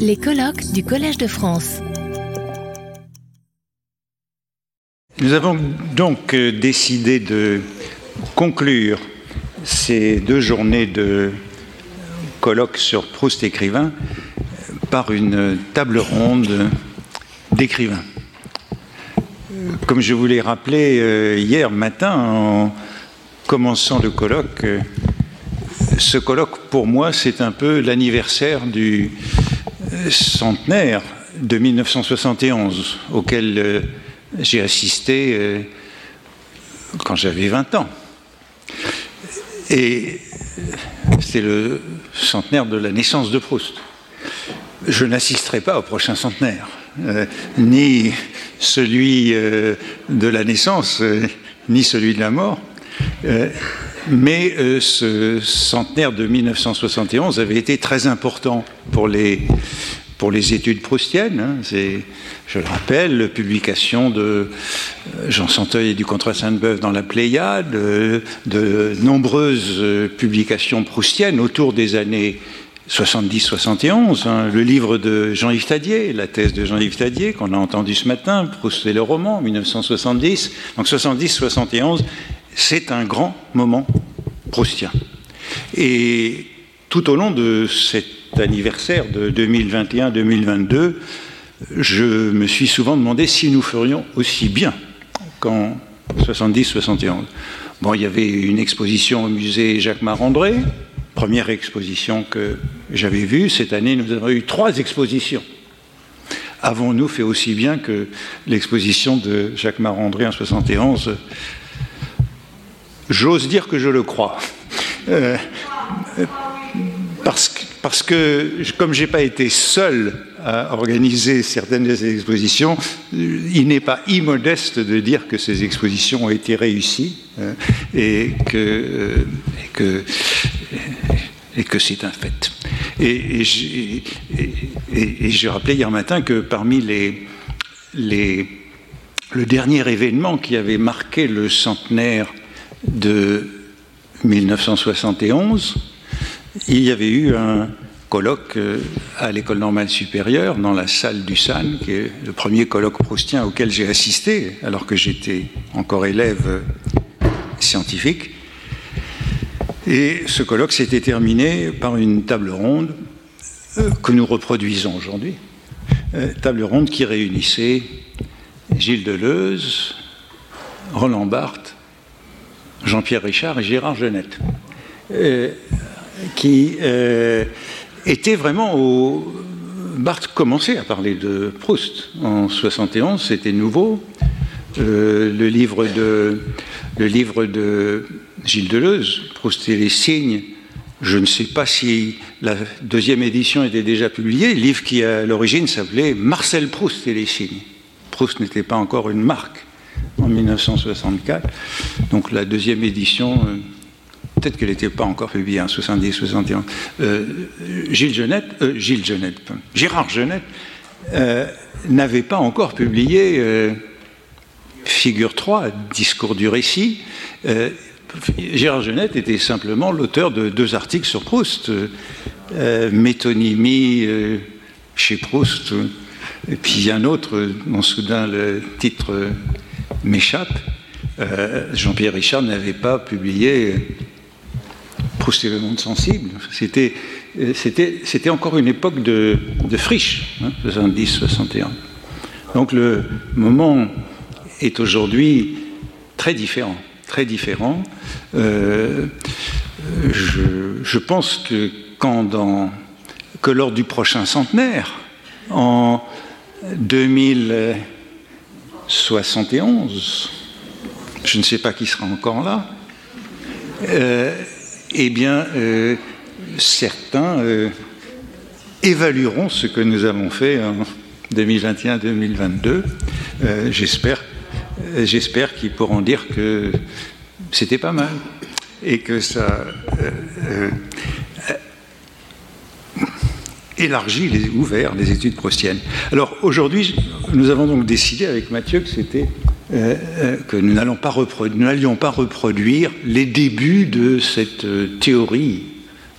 Les colloques du Collège de France. Nous avons donc euh, décidé de conclure ces deux journées de colloques sur Proust écrivain par une table ronde d'écrivains. Comme je vous l'ai rappelé euh, hier matin en commençant le colloque, euh, ce colloque pour moi c'est un peu l'anniversaire du euh, centenaire de 1971 auquel j'ai assisté quand j'avais 20 ans. Et c'est le centenaire de la naissance de Proust. Je n'assisterai pas au prochain centenaire, ni celui euh, de la naissance, euh, ni celui de la mort. Euh, mais ce centenaire de 1971 avait été très important pour les, pour les études proustiennes. Hein. C'est, je le rappelle, publication de Jean Santeuil et du Contrat Sainte-Beuve dans la Pléiade, de nombreuses publications proustiennes autour des années 70-71, hein, le livre de Jean-Yves Tadier, la thèse de Jean-Yves Tadier, qu'on a entendu ce matin, Proust et le roman, 1970. Donc 70-71, c'est un grand moment proustien. Et tout au long de cet anniversaire de 2021-2022, je me suis souvent demandé si nous ferions aussi bien qu'en 70-71. Bon, il y avait une exposition au musée Jacques Marandré, première exposition que j'avais vue. Cette année, nous avons eu trois expositions. Avons-nous fait aussi bien que l'exposition de Jacques Marandré en 71 J'ose dire que je le crois. Euh, parce, que, parce que, comme je n'ai pas été seul à organiser certaines des expositions, il n'est pas immodeste de dire que ces expositions ont été réussies euh, et que, euh, et que et que c'est un fait. Et, j'ai rappelé hier matin que parmi les, les, le dernier événement qui avait marqué le centenaire de 1971, il y avait eu un colloque euh, à l'école normale supérieure dans la salle du SAN, qui est le premier colloque proustien auquel j'ai assisté alors que j'étais encore élève scientifique. Et ce colloque s'était terminé par une table ronde euh, que nous reproduisons aujourd'hui. Euh, table ronde qui réunissait Gilles Deleuze, Roland Barthes, Jean-Pierre Richard et Gérard Genette, euh, qui étaient vraiment au. Barthes commençait à parler de Proust en 71, c'était nouveau. le livre de le livre de Gilles Deleuze, Proust et les signes. Je ne sais pas si la deuxième édition était déjà publiée, livre qui à l'origine s'appelait Marcel Proust et les signes. Proust n'était pas encore une marque en 1964, donc la deuxième édition, euh, peut-être qu'elle n'était pas encore publiée en 70, 71. Euh, Gilles Genette, euh, Gilles Genette, Gérard Genette n'avait pas encore publié Figure 3, Discours du récit. Gérard Genette était simplement l'auteur de deux articles sur Proust. Métonymie chez Proust, et puis un autre dont soudain le titre m'échappe. Jean-Pierre Richard n'avait pas publié Proust le monde sensible. C'était, c'était, encore une époque de, friche, 70-61. Hein, Donc le moment est aujourd'hui très différent. Très différent. Euh, je, pense que que lors du prochain centenaire, en 2071, je ne sais pas qui sera encore là, euh, eh bien, euh, certains évalueront ce que nous avons fait en 2021-2022. J'espère euh, j'espère qu'ils pourront dire que c'était pas mal et que ça euh, euh, élargit, les, ouvert les études proustiennes. Alors aujourd'hui, nous avons donc décidé avec Mathieu que c'était que nous n'allions pas, reproduire les débuts de cette théorie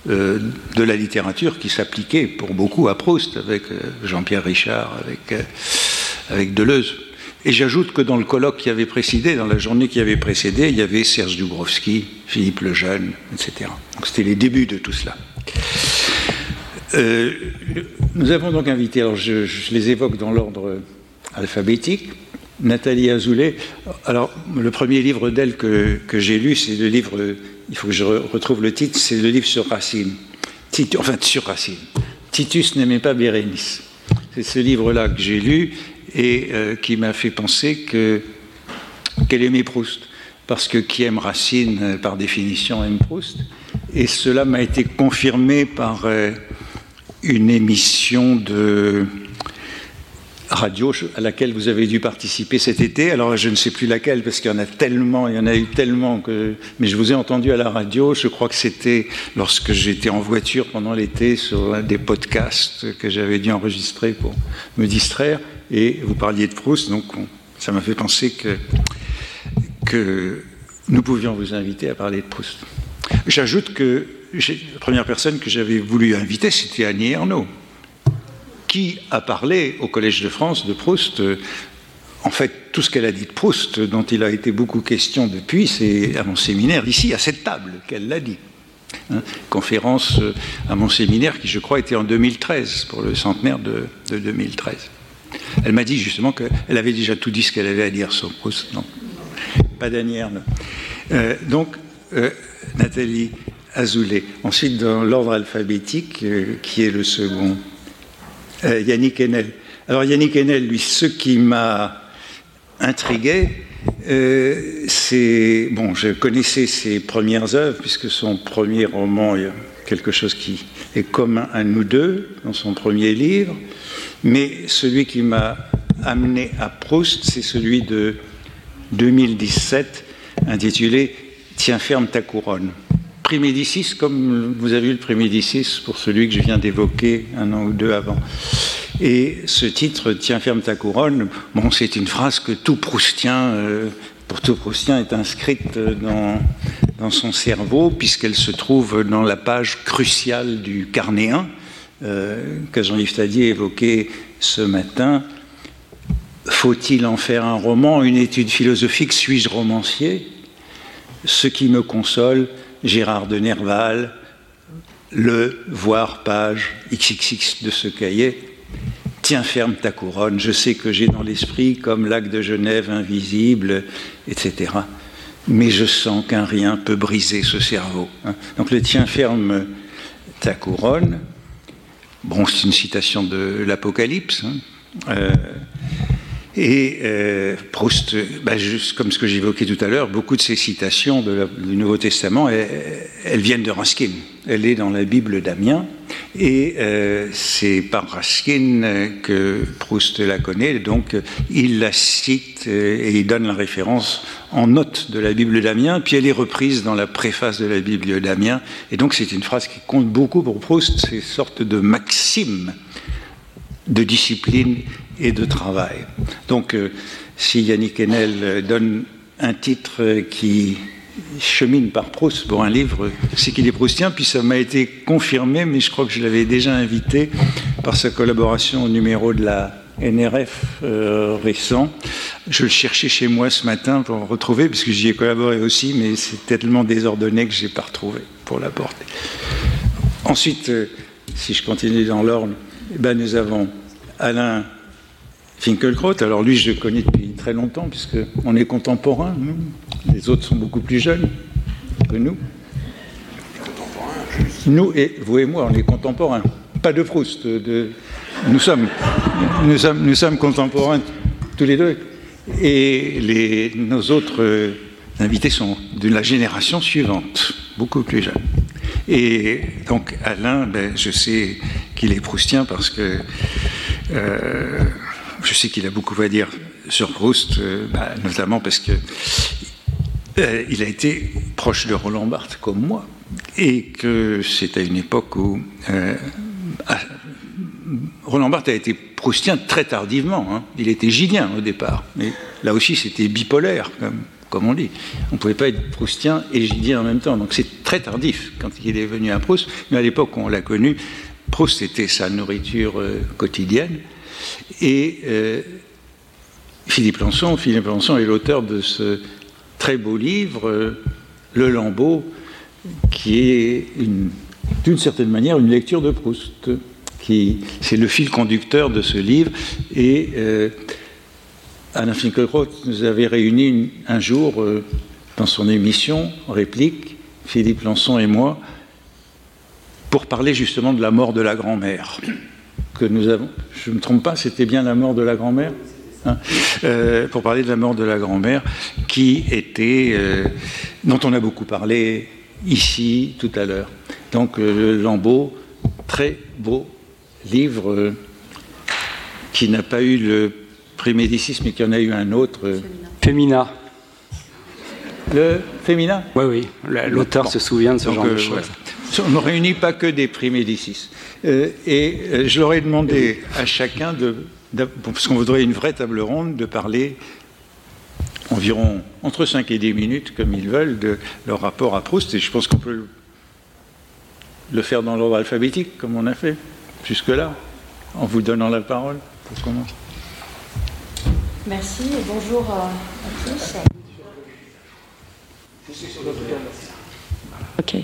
euh, de la littérature qui s'appliquait pour beaucoup à Proust, avec euh, Jean-Pierre Richard, avec, euh, avec Deleuze. Et j'ajoute que dans le colloque qui avait précédé, dans la journée qui avait précédé, il y avait Serge Dubrovski, Philippe Lejeune, etc. Donc c'était les débuts de tout cela. Euh, nous avons donc invité, alors je, les évoque dans l'ordre alphabétique, Nathalie Azoulay. Alors, le premier livre d'elle que, j'ai lu, c'est le livre, il faut que je retrouve le titre, c'est le livre sur Racine. Enfin, sur Racine. Titus n'aimait pas Bérénice. C'est ce livre-là que j'ai lu et euh, qui m'a fait penser que, qu'elle aimait Proust. Parce que qui aime Racine, euh, par définition, aime Proust. Et cela m'a été confirmé par une émission de radio à laquelle vous avez dû participer cet été. Alors je ne sais plus laquelle parce qu'il y en a tellement, il y en a eu tellement que. Mais je vous ai entendu à la radio. Je crois que c'était lorsque j'étais en voiture pendant l'été sur des podcasts que j'avais dû enregistrer pour me distraire. Et vous parliez de Proust, donc on, ça m'a fait penser que que nous pouvions vous inviter à parler de Proust. J'ajoute que la première personne que j'avais voulu inviter, c'était Annie Ernaux qui a parlé au Collège de France de Proust. En fait, tout ce qu'elle a dit de Proust, dont il a été beaucoup question depuis, c'est à mon séminaire, ici, à cette table, qu'elle l'a dit. Hein, conférence à mon séminaire qui, je crois, était en 2013, pour le centenaire de, de 2013. Elle m'a dit justement qu'elle avait déjà tout dit ce qu'elle avait à dire sur Proust. Non, pas d'anière. Euh, donc, euh, Nathalie Azoulay. Ensuite, dans l'ordre alphabétique, euh, qui est le second euh, Yannick Enel. Alors Yannick Enel, lui, ce qui m'a intrigué, euh, c'est bon, je connaissais ses premières œuvres puisque son premier roman, il y a quelque chose qui est commun à nous deux dans son premier livre, mais celui qui m'a amené à Proust, c'est celui de 2017 intitulé Tiens ferme ta couronne. Prémédicis, comme vous avez vu le Prémédicis pour celui que je viens d'évoquer un an ou deux avant. Et ce titre, Tiens ferme ta couronne, bon, c'est une phrase que tout Proustien, euh, pour tout Proustien, est inscrite dans, dans son cerveau, puisqu'elle se trouve dans la page cruciale du Carnéen, euh, que Jean-Yves Tadier évoquait ce matin. Faut-il en faire un roman, une étude philosophique? Suis-je romancier? Ce qui me console, Gérard de Nerval, le voir page XXX de ce cahier. Tiens ferme ta couronne, je sais que j'ai dans l'esprit comme lac de Genève invisible, etc. Mais je sens qu'un rien peut briser ce cerveau. Hein. Donc le tiens ferme ta couronne, bon, c'est une citation de l'Apocalypse. Hein. Euh, et euh, Proust, bah, juste comme ce que j'évoquais tout à l'heure, beaucoup de ces citations du Nouveau Testament, elles, viennent de Raskin. Elle est dans la Bible d'Amiens, et euh, c'est par Raskin que Proust la connaît, donc il la cite et il donne la référence en note de la Bible d'Amiens, puis elle est reprise dans la préface de la Bible d'Amiens, et donc c'est une phrase qui compte beaucoup pour Proust, c'est une sorte de maxime de discipline et de travail. Donc, euh, si Yannick Enel donne un titre qui chemine par Proust pour un livre, c'est qu'il est proustien, puis ça m'a été confirmé, mais je crois que je l'avais déjà invité par sa collaboration au numéro de la NRF euh, récent. Je le cherchais chez moi ce matin pour le retrouver, parce que j'y ai collaboré aussi, mais c'est tellement désordonné que je n'ai pas retrouvé pour l'apporter. Ensuite, euh, si je continue dans l'ordre, eh ben, nous avons Alain Finkelkraut. Alors lui, je le connais depuis très longtemps, puisqu'on est contemporains. Nous. Les autres sont beaucoup plus jeunes que nous. Nous et vous et moi, on est contemporains. Pas de Proust. Nous, sommes, contemporains tous les deux. Et nos autres invités sont de la génération suivante, beaucoup plus jeunes. Et donc Alain, ben, je sais qu'il est proustien parce que euh, je sais qu'il a beaucoup à dire sur Proust, euh, bah, notamment parce que euh, il a été proche de Roland Barthes comme moi, et que c'est à une époque où euh, ah, Roland Barthes a été proustien très tardivement. Hein. Il était gilien au départ, mais là aussi c'était bipolaire, comme comme on dit. On ne pouvait pas être proustien et gidien en même temps. Donc c'est très tardif quand il est venu à Proust. Mais à l'époque où on l'a connu, Proust était sa nourriture quotidienne. Et euh, Philippe Lançon, est l'auteur de ce très beau livre, euh, Le Lambeau, qui est d'une certaine manière une lecture de Proust. C'est le fil conducteur de ce livre. Et Alain Finkielkraut nous avait réunis un jour euh, dans son émission, réplique, Philippe Lançon et moi, pour parler justement de la mort de la grand-mère. Que nous avons, je ne me trompe pas, c'était bien la mort de la grand-mère hein, euh, Pour parler de la mort de la grand-mère, qui était, euh, dont on a beaucoup parlé ici tout à l'heure. Donc, le Lambeau, très beau livre qui n'a pas eu le prix Médicis, mais qu'il y en a eu un autre. Euh, Fémina. Le Fémina Oui, oui. L'auteur se souvient de ce genre de euh, choses. On ne réunit pas que des prix Médicis. Euh, et je leur ai demandé à chacun, de, parce qu'on voudrait une vraie table ronde, de parler environ entre 5 et 10 minutes, comme ils veulent, de leur rapport à Proust. Et je pense qu'on peut le faire dans l'ordre alphabétique, comme on a fait jusque-là, en vous donnant la parole pour commencer. Merci et bonjour à tous. Ok.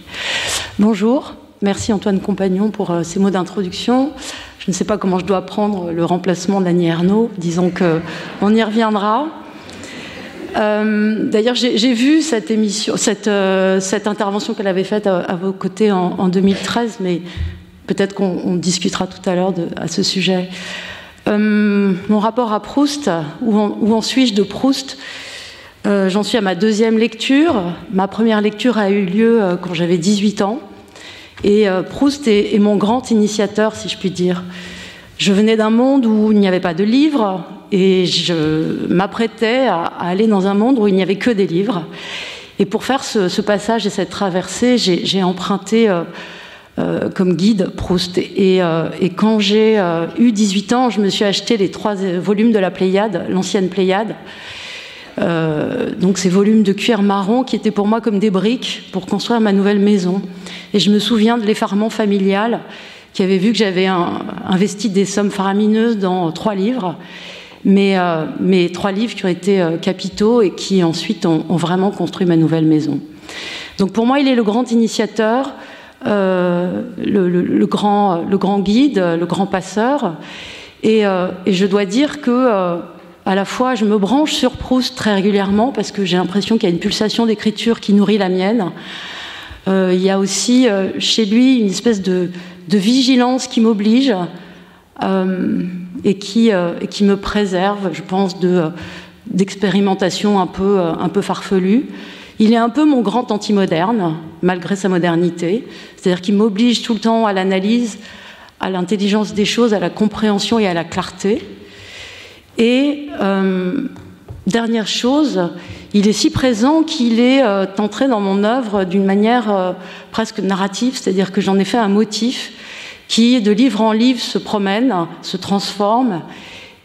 Bonjour. Merci Antoine Compagnon pour euh, ces mots d'introduction. Je ne sais pas comment je dois prendre le remplacement d'Annie Ernaux. Disons qu'on y reviendra. Euh, d'ailleurs, j'ai vu euh, cette intervention qu'elle avait faite à, vos côtés en, 2013, mais peut-être qu'on discutera tout à l'heure à ce sujet. Mon rapport à Proust, où en, suis-je de Proust? Euh, J'en suis à ma deuxième lecture. Ma première lecture a eu lieu euh, quand j'avais 18 ans. Et Proust est, mon grand initiateur, si je puis dire. Je venais d'un monde où il n'y avait pas de livres et je m'apprêtais à, aller dans un monde où il n'y avait que des livres. Et pour faire ce, passage et cette traversée, j'ai emprunté euh, comme guide Proust. Et, euh, quand j'ai euh, eu 18 ans, je me suis acheté les trois volumes de la Pléiade, l'ancienne Pléiade. Donc ces volumes de cuir marron qui étaient pour moi comme des briques pour construire ma nouvelle maison. Et je me souviens de l'effarement familial qui avait vu que j'avais investi des sommes faramineuses dans trois livres, mais, mais trois livres qui ont été capitaux et qui ensuite ont, vraiment construit ma nouvelle maison. Donc pour moi, il est le grand initiateur, euh, le, grand, guide, le grand passeur. Et, euh, je dois dire que euh, à la fois, je me branche sur Proust très régulièrement parce que j'ai l'impression qu'il y a une pulsation d'écriture qui nourrit la mienne. il y a aussi chez lui une espèce de, vigilance qui m'oblige et, qui, et qui me préserve, je pense, d'expérimentation un peu, un peu farfelue. Il est un peu mon grand anti-moderne, malgré sa modernité. C'est-à-dire qu'il m'oblige tout le temps à l'analyse, à l'intelligence des choses, à la compréhension et à la clarté. Et euh, dernière chose, il est si présent qu'il est euh, entré dans mon œuvre d'une manière euh, presque narrative, c'est-à-dire que j'en ai fait un motif qui, de livre en livre, se promène, se transforme,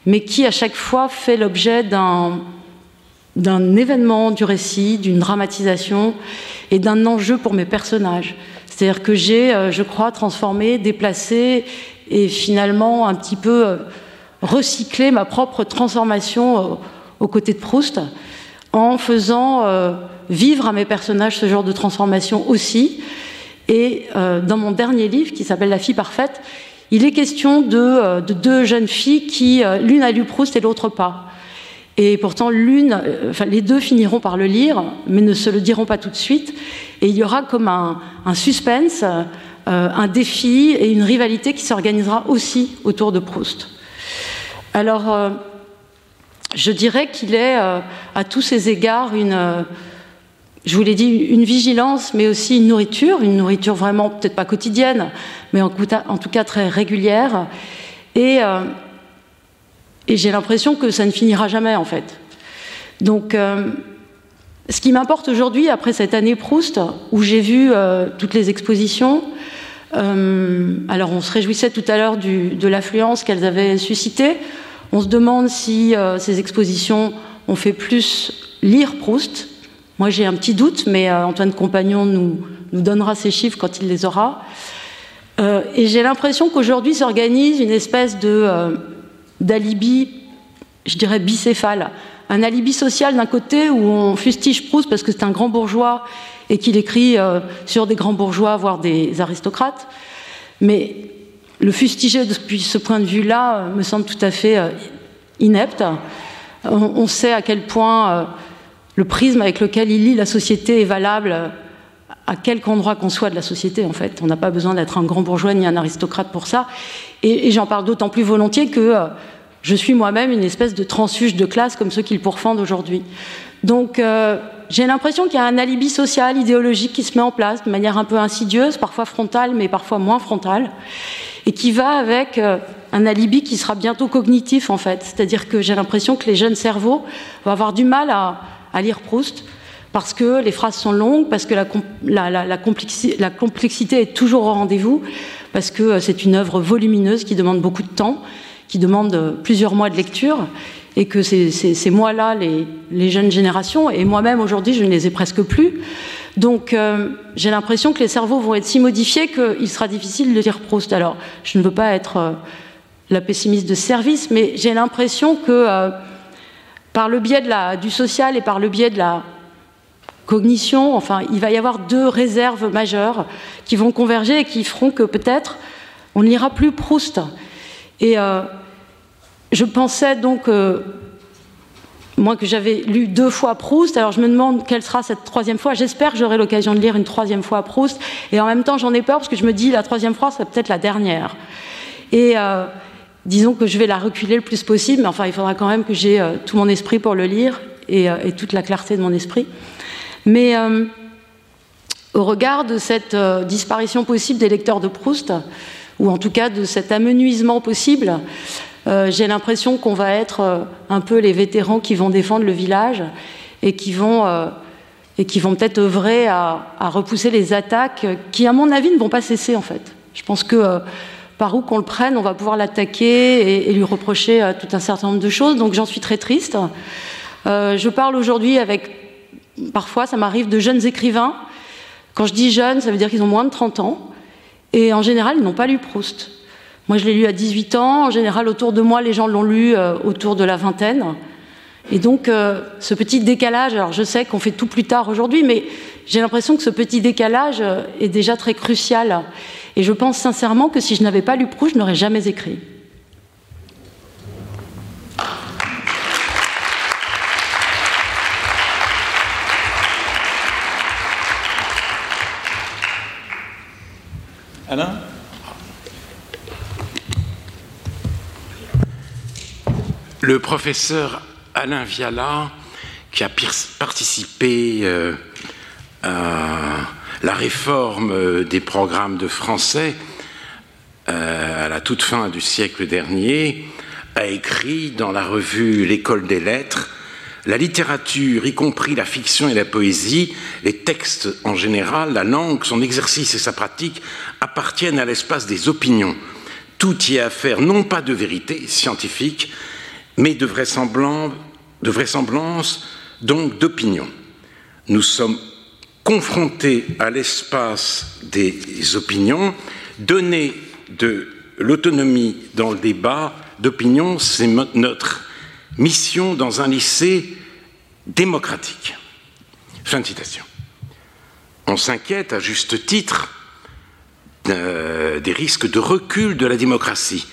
mais qui à chaque fois fait l'objet d'un événement du récit, d'une dramatisation et d'un enjeu pour mes personnages. C'est-à-dire que j'ai, je crois, transformé, déplacé et finalement un petit peu euh, recyclé ma propre transformation euh, aux côtés de Proust en faisant vivre à mes personnages ce genre de transformation aussi. Et dans mon dernier livre, qui s'appelle La fille parfaite, il est question de, de deux jeunes filles qui, l'une a lu Proust et l'autre pas. Et pourtant, euh, les deux finiront par le lire, mais ne se le diront pas tout de suite. Et il y aura comme un, suspense, euh, un défi et une rivalité qui s'organisera aussi autour de Proust. Alors, euh, je dirais qu'il est à tous ces égards une, je vous l'ai dit, une vigilance, mais aussi une nourriture, une nourriture vraiment peut-être pas quotidienne, mais en, tout cas très régulière. Et j'ai l'impression que ça ne finira jamais, en fait. Donc, euh, ce qui m'importe aujourd'hui, après cette année Proust, où j'ai vu euh, toutes les expositions, euh, alors on se réjouissait tout à l'heure de l'affluence qu'elles avaient suscitée. On se demande si ces expositions ont fait plus lire Proust Moi, j'ai un petit doute, mais Antoine Compagnon nous, donnera ses chiffres quand il les aura. et j'ai l'impression qu'aujourd'hui s'organise une espèce d'alibi, je dirais bicéphale. Un alibi social d'un côté où on fustige Proust parce que c'est un grand bourgeois et qu'il écrit sur des grands bourgeois, voire des aristocrates. Mais le fustiger depuis ce point de vue-là me semble tout à fait inepte. On, sait à quel point euh, le prisme avec lequel il lit la société est valable à quelque endroit qu'on soit de la société, en fait. On n'a pas besoin d'être un grand bourgeois ni un aristocrate pour ça. Et, j'en parle d'autant plus volontiers que euh, je suis moi-même une espèce de transfuge de classe comme ceux qu'il pourfendent aujourd'hui. Donc, euh, j'ai l'impression qu'il y a un alibi social, idéologique qui se met en place de manière un peu insidieuse, parfois frontale, mais parfois moins frontale, et qui va avec un alibi qui sera bientôt cognitif en fait. C'est-à-dire que j'ai l'impression que les jeunes cerveaux vont avoir du mal à, lire Proust parce que les phrases sont longues, parce que la, complexité, est toujours au rendez-vous, parce que euh, c'est une œuvre volumineuse qui demande beaucoup de temps, qui demande euh, plusieurs mois de lecture, et que c'est moi-là les, jeunes générations, et moi-même aujourd'hui je ne les ai presque plus. Donc euh, j'ai l'impression que les cerveaux vont être si modifiés qu'il sera difficile de lire Proust. Alors je ne veux pas être la pessimiste de service, mais j'ai l'impression que euh, par le biais de la, du social et par le biais de la cognition, enfin, il va y avoir deux réserves majeures qui vont converger et qui feront que peut-être on n'ira plus Proust. Et euh, je pensais donc, euh, moi que j'avais lu deux fois Proust, alors je me demande quelle sera cette troisième fois. J'espère que j'aurai l'occasion de lire une troisième fois Proust. Et en même temps, j'en ai peur parce que je me dis la troisième fois, c'est peut-être la dernière. Et disons que je vais la reculer le plus possible, mais enfin, il faudra quand même que j'ai euh, tout mon esprit pour le lire et, euh, toute la clarté de mon esprit. Mais euh, au regard de cette disparition possible des lecteurs de Proust, ou en tout cas de cet amenuisement possible, j'ai l'impression qu'on va être un peu les vétérans qui vont défendre le village et qui vont, et qui vont peut-être œuvrer à, repousser les attaques qui, à mon avis, ne vont pas cesser en fait. Je pense que par où qu'on le prenne, on va pouvoir l'attaquer et, lui reprocher euh, tout un certain nombre de choses. Donc j'en suis très triste. Euh, je parle aujourd'hui avec, parfois ça m'arrive, de jeunes écrivains. Quand je dis jeunes, ça veut dire qu'ils ont moins de 30 ans. Et en général, ils n'ont pas lu Proust. Moi, je l'ai lu à 18 ans. En général, autour de moi, les gens l'ont lu euh, autour de la vingtaine. Et donc, ce petit décalage, alors je sais qu'on fait tout plus tard aujourd'hui, mais j'ai l'impression que ce petit décalage est déjà très crucial. Et je pense sincèrement que si je n'avais pas lu Proust, je n'aurais jamais écrit. Alain? Le professeur Alain Viala, qui a participé euh, à la réforme euh, des programmes de français euh, à la toute fin du siècle dernier a écrit dans la revue L'école des lettres la littérature, y compris la fiction et la poésie, les textes en général, la langue, son exercice et sa pratique appartiennent à l'espace des opinions. Tout y a affaire non pas de vérité scientifique, mais de vraisemblance, donc d'opinion. Nous sommes confronter à l'espace des opinions, donner de l'autonomie dans le débat d'opinion, c'est notre mission dans un lycée démocratique. Fin de citation. On s'inquiète à juste titre euh, des risques de recul de la démocratie.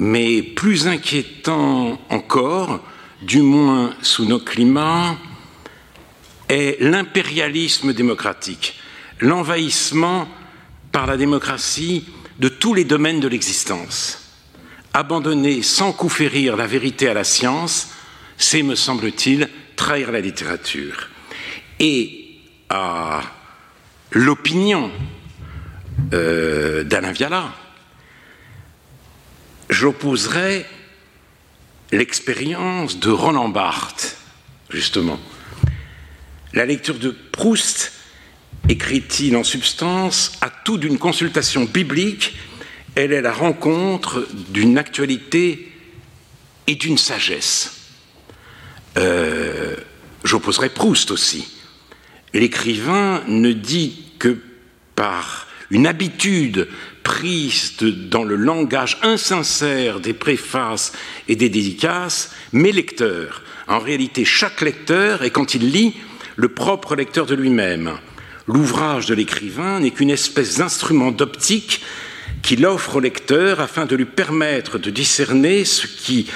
Mais plus inquiétant encore, du moins sous nos climats, est l'impérialisme démocratique, l'envahissement par la démocratie de tous les domaines de l'existence. Abandonner sans coup férir la vérité à la science, c'est, me semble-t-il, trahir la littérature. Et à l'opinion euh, d'Alain Viala, j'opposerai l'expérience de Roland Barthes, justement, la lecture de Proust, écrit-il en substance, a tout d'une consultation biblique, elle est la rencontre d'une actualité et d'une sagesse. Euh, j'opposerai Proust aussi. l'écrivain ne dit que par une habitude prise dans le langage insincère des préfaces et des dédicaces, mes lecteurs. En réalité, chaque lecteur est, quand il lit, le propre lecteur de lui-même. L'ouvrage de l'écrivain n'est qu'une espèce d'instrument d'optique qu'il offre au lecteur afin de lui permettre de discerner ce qui,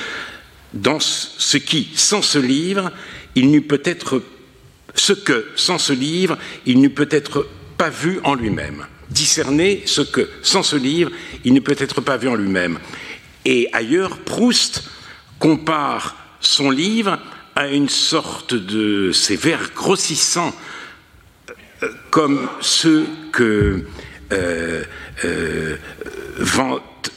ce que, sans ce livre, il n'eût peut-être pas vu en lui-même. Discerner ce que, sans ce livre, il ne peut être pas vu en lui-même. Et ailleurs, Proust compare son livre à une sorte de ces vers grossissants euh, comme ceux que euh, euh,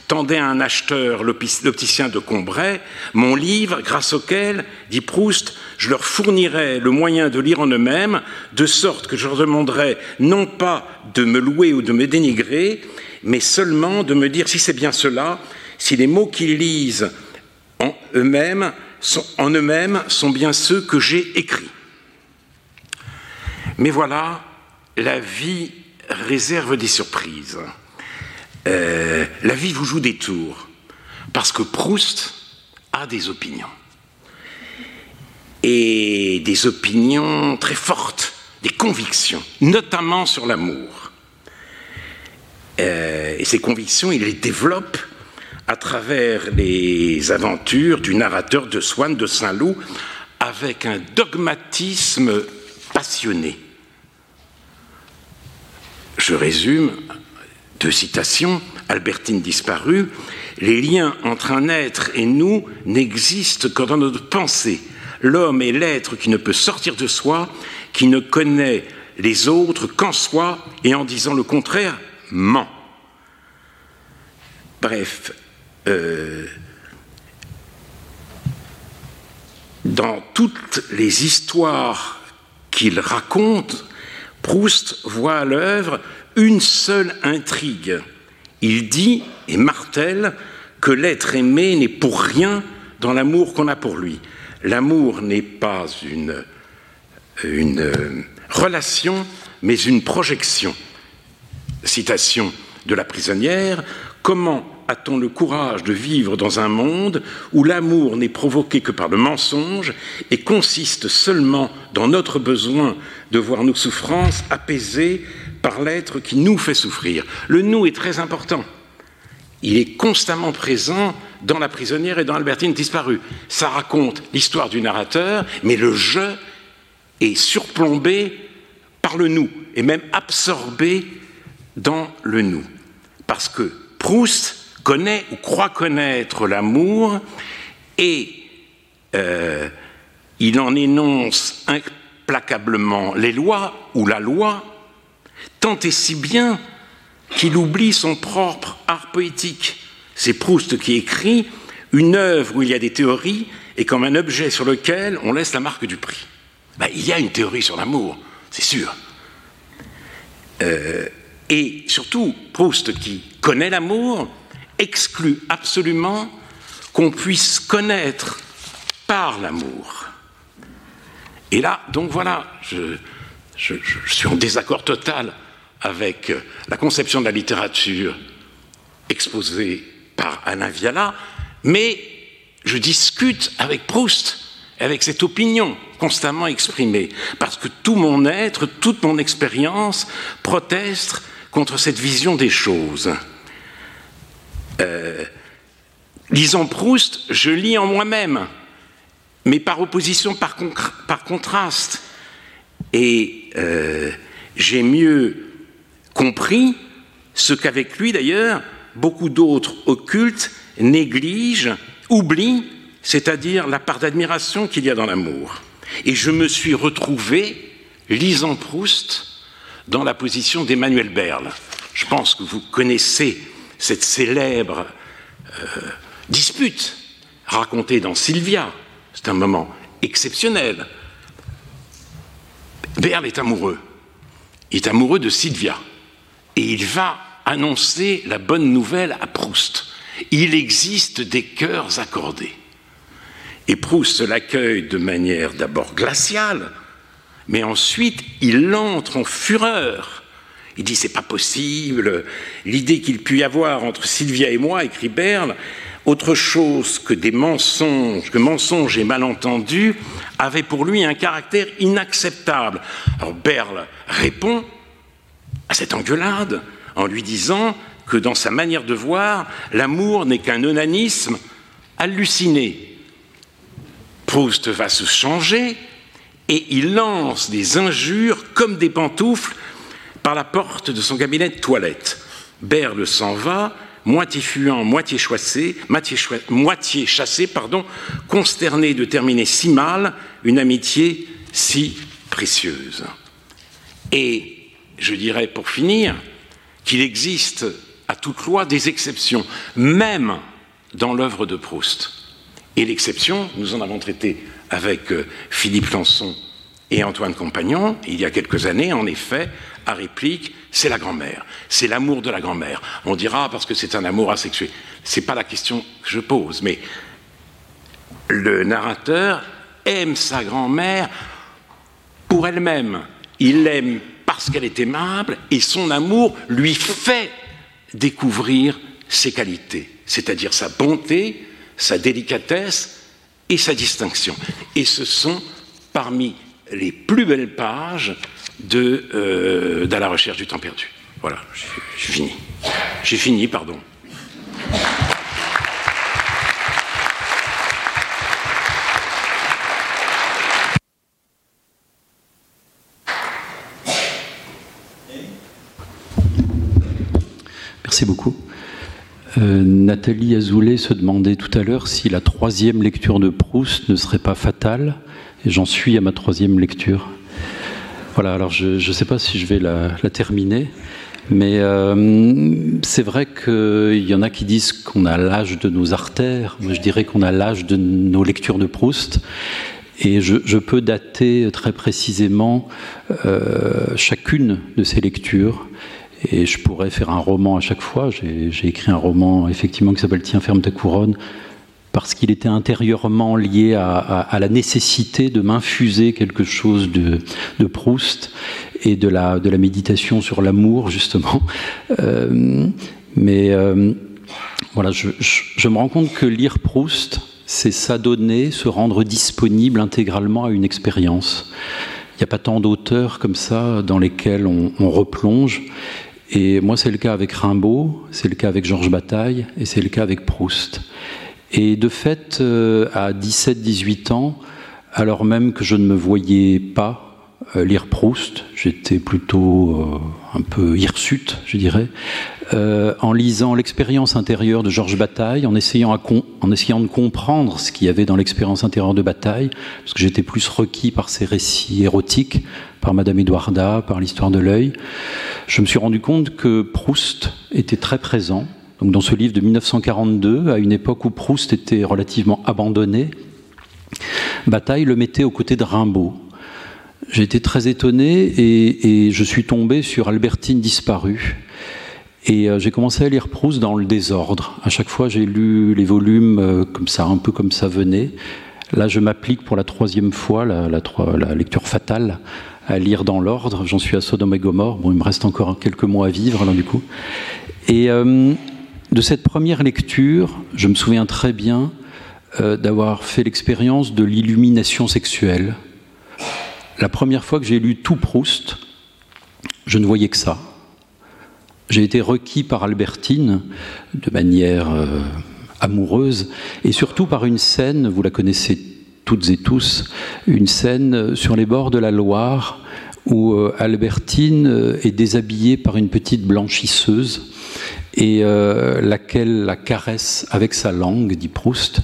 tendait un acheteur, l'opticien de Combray, mon livre, grâce auquel, dit Proust, je leur fournirai le moyen de lire en eux-mêmes, de sorte que je leur demanderai non pas de me louer ou de me dénigrer, mais seulement de me dire si c'est bien cela, si les mots qu'ils lisent en eux-mêmes sont, en eux-mêmes sont bien ceux que j'ai écrits. Mais voilà, la vie réserve des surprises. Euh, la vie vous joue des tours, parce que Proust a des opinions. Et des opinions très fortes, des convictions, notamment sur l'amour. Euh, et ces convictions, il les développe à travers les aventures du narrateur de Swann de Saint-Loup avec un dogmatisme passionné. Je résume deux citations, Albertine disparue, les liens entre un être et nous n'existent que dans notre pensée. L'homme est l'être qui ne peut sortir de soi, qui ne connaît les autres qu'en soi, et en disant le contraire, ment. Bref, euh, dans toutes les histoires qu'il raconte, Proust voit à l'œuvre une seule intrigue. Il dit et martèle que l'être aimé n'est pour rien dans l'amour qu'on a pour lui. L'amour n'est pas une, une relation, mais une projection. Citation de la prisonnière, comment a-t-on le courage de vivre dans un monde où l'amour n'est provoqué que par le mensonge et consiste seulement dans notre besoin de voir nos souffrances apaisées par l'être qui nous fait souffrir. Le nous est très important. Il est constamment présent dans La prisonnière et dans Albertine disparue. Ça raconte l'histoire du narrateur, mais le je est surplombé par le nous, et même absorbé dans le nous. Parce que Proust connaît ou croit connaître l'amour, et euh, il en énonce implacablement les lois ou la loi, tant et si bien qu'il oublie son propre art poétique. C'est Proust qui écrit Une œuvre où il y a des théories est comme un objet sur lequel on laisse la marque du prix. Ben, il y a une théorie sur l'amour, c'est sûr. Euh, et surtout, Proust, qui connaît l'amour, exclut absolument qu'on puisse connaître par l'amour. Et là, donc voilà, je, je, suis en désaccord total avec la conception de la littérature exposée par Alain Viala, mais je discute avec Proust, avec cette opinion constamment exprimée, parce que tout mon être, toute mon expérience proteste contre cette vision des choses. Euh, lisant Proust, je lis en moi-même, mais par opposition, par contraste. Et euh, j'ai mieux compris ce qu'avec lui d'ailleurs beaucoup d'autres occultes négligent, oublient, c'est-à-dire la part d'admiration qu'il y a dans l'amour. Et je me suis retrouvé, lisant Proust, dans la position d'Emmanuel Berle. Je pense que vous connaissez cette célèbre euh, dispute racontée dans Sylvia. C'est un moment exceptionnel Berle est amoureux. Il est amoureux de Sylvia. Et il va annoncer la bonne nouvelle à Proust. Il existe des cœurs accordés. Et Proust l'accueille de manière d'abord glaciale, Mais ensuite, il entre en fureur. Il dit c'est pas possible. L'idée qu'il puisse y avoir entre Sylvia et moi, écrit Berle, autre chose que des mensonges, que mensonges et malentendus, avait pour lui un caractère inacceptable. Alors Berle répond à cette engueulade en lui disant que dans sa manière de voir, l'amour n'est qu'un onanisme halluciné. Proust va se changer et il lance des injures comme des pantoufles par la porte de son cabinet de toilette. Berle s'en va, moitié fuyant, moitié chassé, consterné de terminer si mal une amitié si précieuse. Et je dirais pour finir qu'il existe à toute loi des exceptions, même dans l'œuvre de Proust. Et l'exception, nous en avons traité avec euh, Philippe Lançon et Antoine Compagnon, il y a quelques années, en effet, à réplique, c'est la grand-mère, c'est l'amour de la grand-mère. On dira parce que c'est un amour asexué. C'est pas la question que je pose, mais le narrateur aime sa grand-mère pour elle-même. Il l'aime parce qu'elle est aimable et son amour lui fait découvrir ses qualités, c'est-à-dire sa bonté, sa délicatesse et sa distinction. Et ce sont parmi les plus belles pages de, euh, la recherche du temps perdu. Voilà, j'ai fini. J'ai fini, pardon. Merci beaucoup. Euh, Nathalie Azoulay se demandait tout à l'heure si la troisième lecture de Proust ne serait pas fatale, j'en suis à ma troisième lecture. Voilà, alors je ne sais pas si je vais la, terminer, mais euh, c'est vrai qu'il y en a qui disent qu'on a l'âge de nos artères, moi je dirais qu'on a l'âge de nos lectures de Proust, et je, peux dater très précisément euh, chacune de ces lectures. Et je pourrais faire un roman à chaque fois. J'ai écrit un roman, effectivement, qui s'appelle Tiens, ferme ta couronne, parce qu'il était intérieurement lié à, la nécessité de m'infuser quelque chose de, Proust et de la, méditation sur l'amour, justement. Euh, mais euh, voilà, je, me rends compte que lire Proust, c'est s'adonner, se rendre disponible intégralement à une expérience. Il n'y a pas tant d'auteurs comme ça dans lesquels on replonge. Et moi, c'est le cas avec Rimbaud, c'est le cas avec Georges Bataille, et c'est le cas avec Proust. Et de fait, euh, à 17-18 ans, alors même que je ne me voyais pas euh, lire Proust, j'étais plutôt euh, un peu hirsute, je dirais, en lisant l'expérience intérieure de Georges Bataille, en essayant, en essayant de comprendre ce qu'il y avait dans l'expérience intérieure de Bataille, parce que j'étais plus requis par ses récits érotiques, par Madame Edouarda, par l'histoire de l'œil, je me suis rendu compte que Proust était très présent. Donc dans ce livre de 1942, à une époque où Proust était relativement abandonné, Bataille le mettait aux côtés de Rimbaud. J'ai été très étonné et, je suis tombé sur Albertine disparue. Et euh, j'ai commencé à lire Proust dans le désordre. À chaque fois, j'ai lu les volumes euh, comme ça, un peu comme ça venait. Là, je m'applique pour la troisième fois, la, lecture fatale, à lire dans l'ordre. J'en suis à Sodome et Gomorre. Bon, il me reste encore quelques mois à vivre, là, du coup. Et euh, de cette première lecture, je me souviens très bien euh, d'avoir fait l'expérience de l'illumination sexuelle. La première fois que j'ai lu tout Proust, je ne voyais que ça. J'ai été requis par Albertine de manière euh, amoureuse et surtout par une scène, vous la connaissez toutes et tous une scène sur les bords de la Loire où euh, Albertine est déshabillée par une petite blanchisseuse et euh, laquelle la caresse avec sa langue, dit Proust.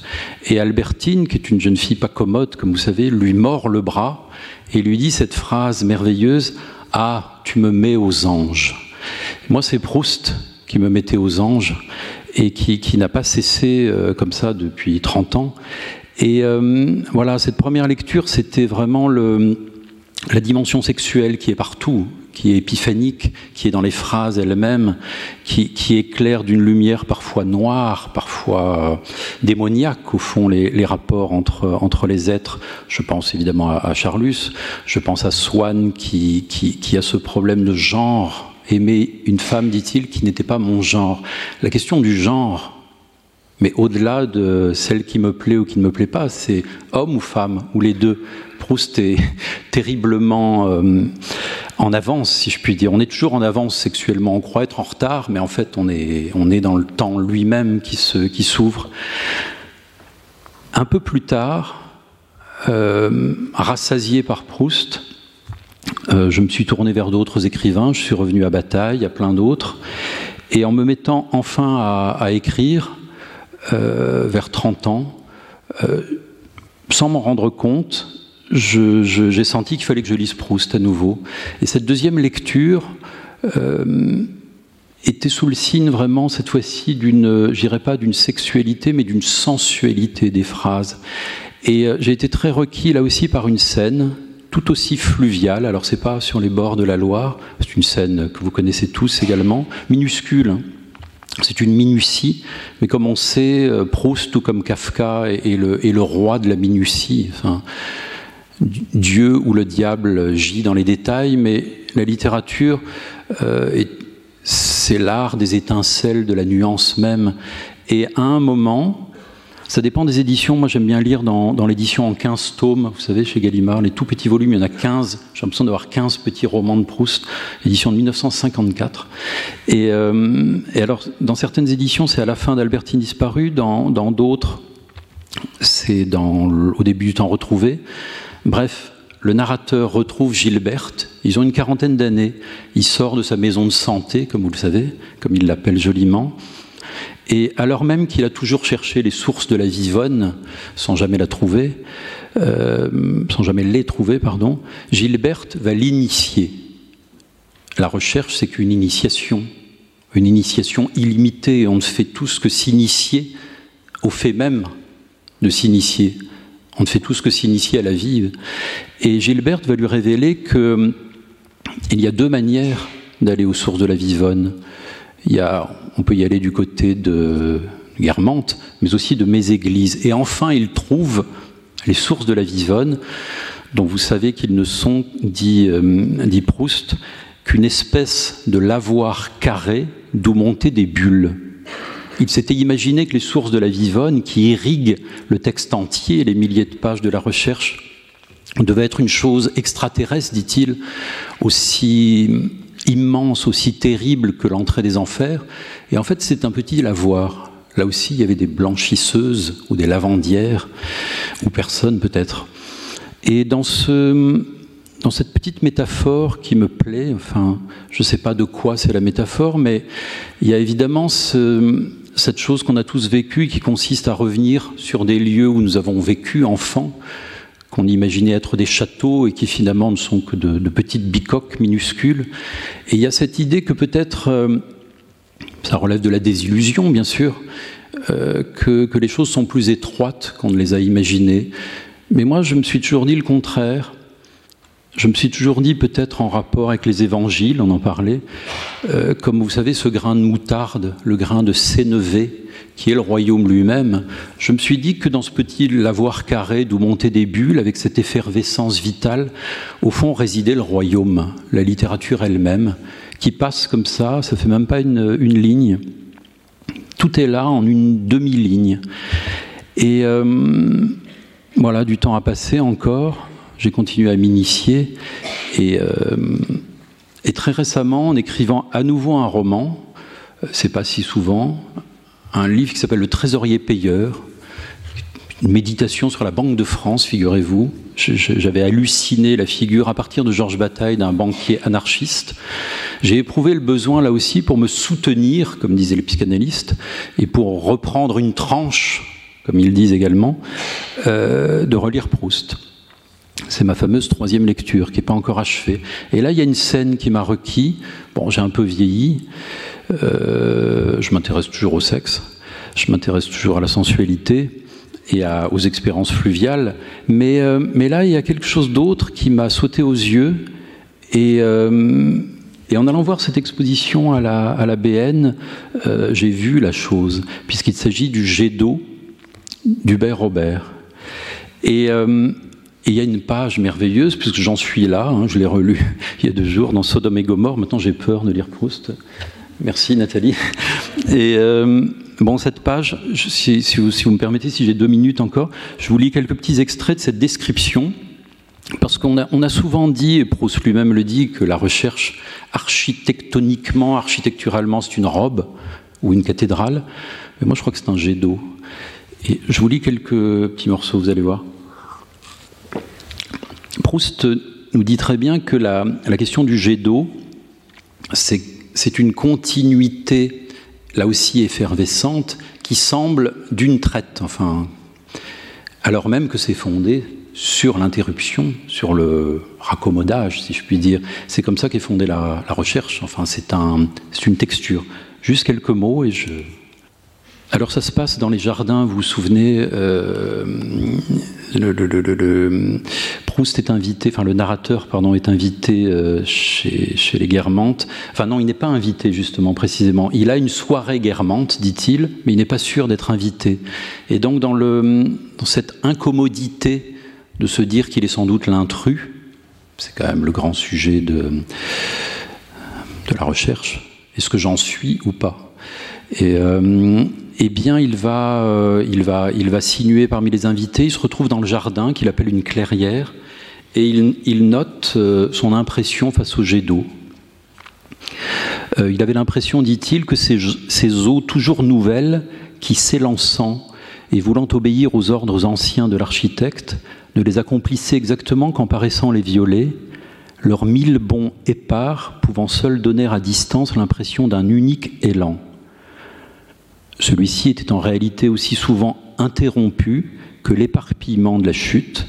Et Albertine, qui est une jeune fille pas commode, comme vous savez, lui mord le bras et lui dit cette phrase merveilleuse Ah, tu me mets aux anges. Moi, c'est Proust qui me mettait aux anges et qui, qui n'a pas cessé comme ça depuis 30 ans. Et euh, voilà, cette première lecture, c'était vraiment le, la dimension sexuelle qui est partout, qui est épiphanique, qui est dans les phrases elles-mêmes, qui, éclaire d'une lumière parfois noire, parfois démoniaque, au fond, les, rapports entre, entre les êtres. Je pense évidemment à, Charlus, je pense à Swann qui, qui a ce problème de genre. Aimer une femme, dit-il, qui n'était pas mon genre. La question du genre, mais au-delà de celle qui me plaît ou qui ne me plaît pas, c'est homme ou femme, ou les deux. Proust est terriblement euh, en avance, si je puis dire. On est toujours en avance sexuellement. On croit être en retard, mais en fait, on est, on est dans le temps lui-même qui s'ouvre. Qui Un peu plus tard, euh, rassasié par Proust, euh, je me suis tourné vers d'autres écrivains, je suis revenu à Bataille, à plein d'autres, et en me mettant enfin à, écrire, vers 30 ans, sans m'en rendre compte, j'ai senti qu'il fallait que je lise Proust à nouveau. Et cette deuxième lecture euh, était sous le signe vraiment, cette fois-ci, d'une, j'irais pas d'une sexualité, mais d'une sensualité des phrases. Et j'ai été très requis là aussi par une scène tout aussi fluviale. Alors c'est pas sur les bords de la Loire, c'est une scène que vous connaissez tous également, minuscule. Hein. C'est une minutie, mais comme on sait, euh, Proust, tout comme Kafka, est, le, roi de la minutie. Dieu ou le diable gît dans les détails, mais la littérature, euh, c'est l'art des étincelles, de la nuance même. Et à un moment, ça dépend des éditions. Moi, j'aime bien lire dans, l'édition en 15 tomes. Vous savez, chez Gallimard, les tout petits volumes, il y en a 15. J'ai l'impression d'avoir 15 petits romans de Proust, édition de 1954. Euh, et, alors, dans certaines éditions, c'est à la fin d'Albertine disparue. Dans d'autres, c'est au début du temps retrouvé. Bref, le narrateur retrouve Gilberte. Ils ont une quarantaine d'années. Il sort de sa maison de santé, comme vous le savez, comme il l'appelle joliment. Et alors même qu'il a toujours cherché les sources de la vivonne, sans jamais la trouver, euh, sans jamais les trouver, pardon, Gilberte va l'initier. La recherche, c'est qu'une initiation, une initiation illimitée. On ne fait tout ce que s'initier au fait même de s'initier. On ne fait tout ce que s'initier à la vie. Et Gilberte va lui révéler qu'il y a deux manières d'aller aux sources de la vivonne. On peut y aller du côté de Guermantes, mais aussi de mes églises. Et enfin, il trouve les sources de la Vivonne, dont vous savez qu'ils ne sont, dit, euh, dit Proust, qu'une espèce de lavoir carré d'où montaient des bulles. Il s'était imaginé que les sources de la Vivonne, qui irriguent le texte entier, les milliers de pages de la recherche, devaient être une chose extraterrestre, dit-il, aussi immense, aussi terrible que l'entrée des enfers. Et en fait, c'est un petit lavoir. Là aussi, il y avait des blanchisseuses ou des lavandières, ou personne peut-être. Et dans, dans cette petite métaphore qui me plaît, enfin, je ne sais pas de quoi c'est la métaphore, mais il y a évidemment ce, cette chose qu'on a tous vécue qui consiste à revenir sur des lieux où nous avons vécu enfant, qu'on imaginait être des châteaux et qui finalement ne sont que de, petites bicoques minuscules. Et il y a cette idée que peut-être, euh, ça relève de la désillusion bien sûr, euh, que, que, les choses sont plus étroites qu'on ne les a imaginées. Mais moi, je me suis toujours dit le contraire. Je me suis toujours dit, peut-être en rapport avec les évangiles, on en parlait, euh, comme vous savez, ce grain de moutarde, le grain de sénévé, qui est le royaume lui-même, je me suis dit que dans ce petit lavoir carré d'où montaient des bulles, avec cette effervescence vitale, au fond résidait le royaume, la littérature elle-même, qui passe comme ça, ça fait même pas une, ligne. Tout est là en une demi-ligne. Et euh, voilà, du temps a passé encore j'ai continué à m'initier. Euh, et, très récemment, en écrivant à nouveau un roman, euh, c'est pas si souvent, un livre qui s'appelle Le Trésorier payeur, une méditation sur la Banque de France, figurez-vous. J'avais halluciné la figure à partir de Georges Bataille d'un banquier anarchiste. J'ai éprouvé le besoin là aussi pour me soutenir, comme disaient les psychanalystes, et pour reprendre une tranche, comme ils disent également, euh, de relire Proust. C'est ma fameuse troisième lecture qui n'est pas encore achevée. Et là, il y a une scène qui m'a requis. Bon, j'ai un peu vieilli. Euh, je m'intéresse toujours au sexe. Je m'intéresse toujours à la sensualité et aux expériences fluviales. Mais, euh, mais là, il y a quelque chose d'autre qui m'a sauté aux yeux. Et, euh, en allant voir cette exposition à la, à la BN, j'ai vu la chose, puisqu'il s'agit du jet d'eau d'Hubert Robert. Et il y a une page merveilleuse, puisque j'en suis là, hein, je l'ai relu il y a deux jours dans Sodome et Gomorre. Maintenant, j'ai peur de lire Proust. Merci Nathalie. Et euh, bon, cette page, si, vous, me permettez, si j'ai deux minutes encore, je vous lis quelques petits extraits de cette description. Parce qu'on a, a souvent dit, et Proust lui-même le dit, que la recherche architectoniquement, architecturalement, c'est une robe ou une cathédrale. Mais moi, je crois que c'est un jet d'eau. Et je vous lis quelques petits morceaux, vous allez voir. Proust nous dit très bien que la, question du jet d'eau, c'est une continuité, là aussi effervescente, qui semble d'une traite, enfin, alors même que c'est fondé sur l'interruption, sur le raccommodage, si je puis dire. C'est comme ça qu'est fondée la, la recherche, enfin, c'est un, une texture. Juste quelques mots et je, alors ça se passe dans les jardins, vous vous souvenez, euh, le, Proust est invité, enfin le narrateur, pardon, est invité euh, chez, les Guermantes. Enfin non, il n'est pas invité justement, précisément. Il a une soirée Guermante, dit-il, mais il n'est pas sûr d'être invité. Et donc dans, le, dans cette incommodité de se dire qu'il est sans doute l'intrus, c'est quand même le grand sujet de, de la recherche, est-ce que j'en suis ou pas? Euh, eh bien, il va, euh, il, va, il va sinuer parmi les invités. Il se retrouve dans le jardin qu'il appelle une clairière et il, note euh, son impression face au jet d'eau. il avait l'impression, dit-il, que ces, ces, eaux toujours nouvelles, qui s'élançant et voulant obéir aux ordres anciens de l'architecte, ne les accomplissaient exactement qu'en paraissant les violer, leurs mille bons épars pouvant seuls donner à distance l'impression d'un unique élan. Celui-ci était en réalité aussi souvent interrompu que l'éparpillement de la chute,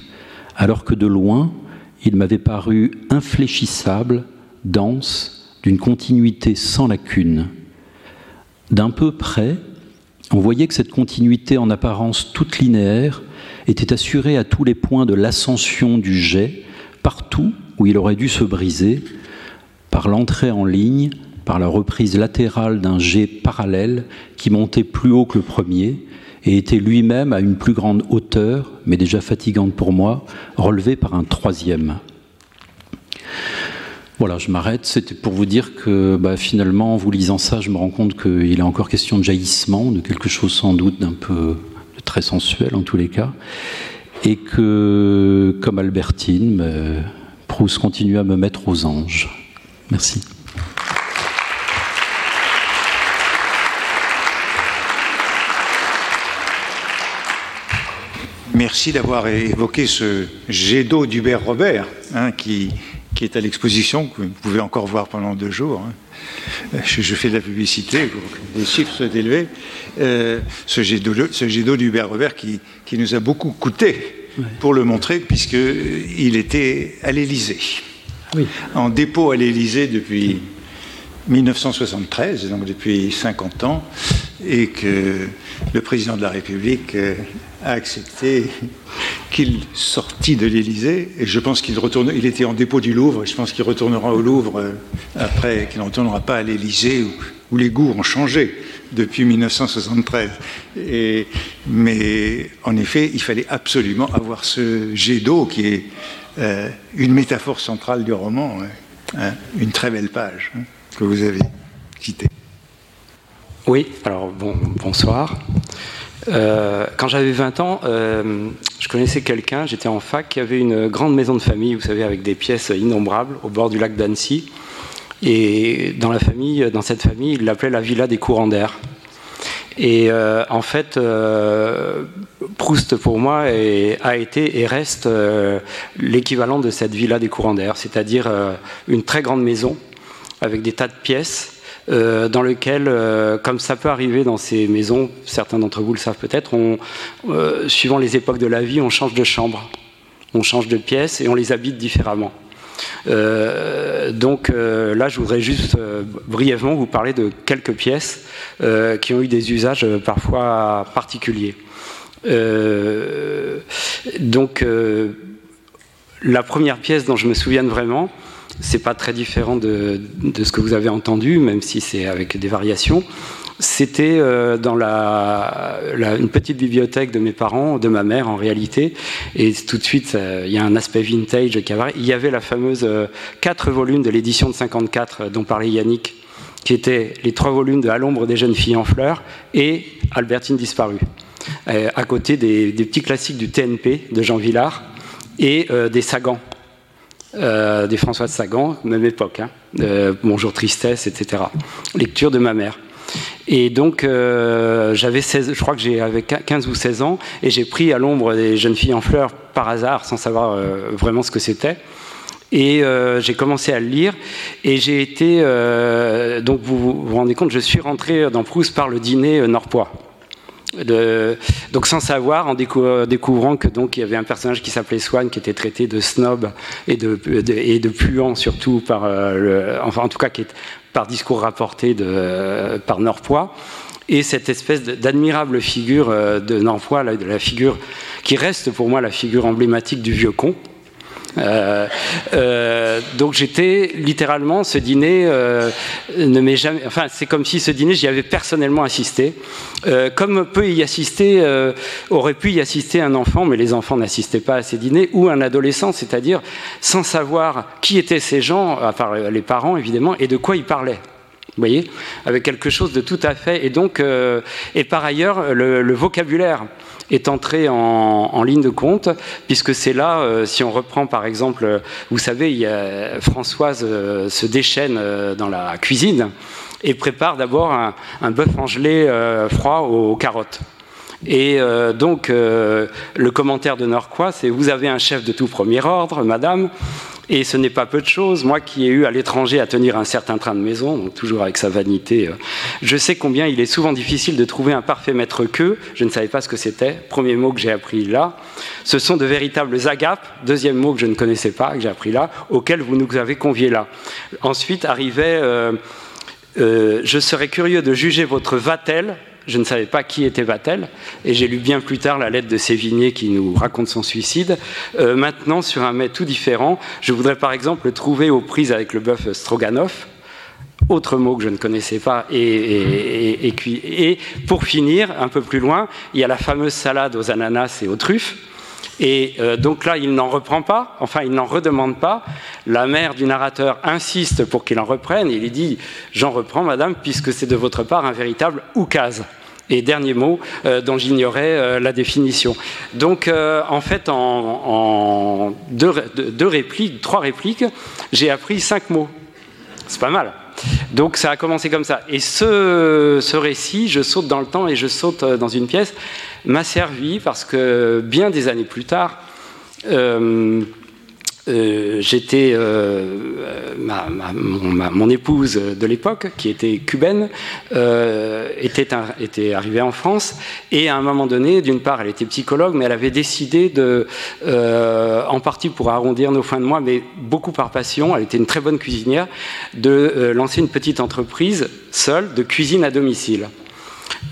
alors que de loin, il m'avait paru infléchissable, dense, d'une continuité sans lacune. D'un peu près, on voyait que cette continuité en apparence toute linéaire était assurée à tous les points de l'ascension du jet, partout où il aurait dû se briser, par l'entrée en ligne par la reprise latérale d'un jet parallèle qui montait plus haut que le premier et était lui-même à une plus grande hauteur, mais déjà fatigante pour moi, relevé par un troisième. Voilà, je m'arrête. C'était pour vous dire que bah, finalement, en vous lisant ça, je me rends compte qu'il est encore question de jaillissement, de quelque chose sans doute d'un peu très sensuel en tous les cas, et que, comme Albertine, bah, Proust continue à me mettre aux anges. Merci. Merci d'avoir évoqué ce jet d'eau d'Hubert Robert, hein, qui, qui, est à l'exposition, que vous pouvez encore voir pendant deux jours. Hein. Je, fais de la publicité, les chiffres sont élevés. Euh, ce jet d'eau d'Hubert Robert qui, qui, nous a beaucoup coûté pour le montrer, puisqu'il était à l'Élysée. En dépôt à l'Élysée depuis 1973, donc depuis 50 ans, et que le président de la République euh, a accepté qu'il sortit de l'Élysée, et je pense qu'il retourne. Il était en dépôt du Louvre, et je pense qu'il retournera au Louvre euh, après, qu'il ne retournera pas à l'Élysée où, les goûts ont changé depuis 1973. Et, mais en effet, il fallait absolument avoir ce jet d'eau qui est euh, une métaphore centrale du roman, hein, hein, une très belle page hein, que vous avez citée. Oui, alors bon, bonsoir. Euh, quand j'avais 20 ans, euh, je connaissais quelqu'un, j'étais en fac, qui avait une grande maison de famille, vous savez, avec des pièces innombrables au bord du lac d'Annecy. Et dans la famille, dans cette famille, il l'appelait la villa des courants d'air. Et euh, en fait, Proust pour moi a été et reste l'équivalent de cette villa des courants d'air, c'est-à-dire une très grande maison avec des tas de pièces euh, dans lequel, euh, comme ça peut arriver dans ces maisons, certains d'entre vous le savent peut-être, euh, suivant les époques de la vie, on change de chambre, on change de pièce et on les habite différemment. donc là, je voudrais juste brièvement vous parler de quelques pièces qui ont eu des usages parfois particuliers. donc la première pièce dont je me souviens vraiment, c'est pas très différent de, ce que vous avez entendu, même si c'est avec des variations. C'était euh, dans la, une petite bibliothèque de mes parents, de ma mère en réalité, et tout de suite il y a un aspect vintage qui apparaît. Il y avait la fameuse euh, quatre volumes de l'édition de 54 euh, dont parlait Yannick, qui étaient les trois volumes de À l'ombre des jeunes filles en fleurs et Albertine disparue, à côté des, petits classiques du TNP de Jean Villard et des Sagan euh, des François de Sagan, même époque, hein, Bonjour Tristesse, etc. Lecture de ma mère. Et donc, euh, j'avais 16, je crois que j'avais 15 ou 16 ans, et j'ai pris à l'ombre des jeunes filles en fleurs par hasard, sans savoir euh, vraiment ce que c'était. Et j'ai commencé à le lire, et j'ai été, donc vous vous rendez compte, je suis rentré dans Proust par le dîner Norpois donc sans savoir, en découvrant que donc il y avait un personnage qui s'appelait Swan, qui était traité de snob et de, puant surtout par, euh, le, enfin en tout cas par discours rapporté de, par Norpois. Et cette espèce d'admirable figure euh, de Norpois, la figure qui reste pour moi la figure emblématique du vieux con, euh, euh, donc j'étais littéralement, ce dîner euh, ne m'est jamais. Enfin, c'est comme si ce dîner, j'y avais personnellement assisté. comme peut y assister, aurait pu y assister un enfant, mais les enfants n'assistaient pas à ces dîners, ou un adolescent, c'est-à-dire sans savoir qui étaient ces gens, à part les parents évidemment, et de quoi ils parlaient. Vous voyez? Avec quelque chose de tout à fait. Et donc, et par ailleurs, le vocabulaire est entré en, ligne de compte, puisque c'est là, euh, si on reprend par exemple, euh, vous savez, il y a, Françoise euh, se déchaîne dans la cuisine et prépare d'abord un, un bœuf angelé froid aux, carottes. Et donc, le commentaire de Norquois, c'est Vous avez un chef de tout premier ordre, madame, et ce n'est pas peu de choses. Moi qui ai eu à l'étranger à tenir un certain train de maison, toujours avec sa vanité, euh, je sais combien il est souvent difficile de trouver un parfait maître queue. Je ne savais pas ce que c'était. Premier mot que j'ai appris là. Ce sont de véritables agapes. Deuxième mot que je ne connaissais pas, que j'ai appris là, auquel vous nous avez conviés là. Ensuite arrivait euh, euh, Je serais curieux de juger votre vatel je ne savais pas qui était Vatel, et j'ai lu bien plus tard la lettre de Sévigné qui nous raconte son suicide. Euh, maintenant, sur un mets tout différent, je voudrais par exemple le trouver aux prises avec le bœuf Stroganoff, autre mot que je ne connaissais pas, et, et, pour finir, un peu plus loin, il y a la fameuse salade aux ananas et aux truffes. Et euh, donc là, il n'en reprend pas, enfin, il n'en redemande pas. La mère du narrateur insiste pour qu'il en reprenne. il lui dit J'en reprends, madame, puisque c'est de votre part un véritable oukase. Et dernier mot euh, dont j'ignorais euh, la définition. Donc, en fait, en, deux, répliques, trois répliques, j'ai appris cinq mots. C'est pas mal. Donc ça a commencé comme ça. Et ce, récit, je saute dans le temps et je saute dans une pièce m'a servi parce que bien des années plus tard, euh, euh, j'étais euh, mon, épouse de l'époque qui était cubaine était, était, arrivée en France et à un moment donné d'une part elle était psychologue mais elle avait décidé de en partie pour arrondir nos fins de mois mais beaucoup par passion elle était une très bonne cuisinière de lancer une petite entreprise seule de cuisine à domicile.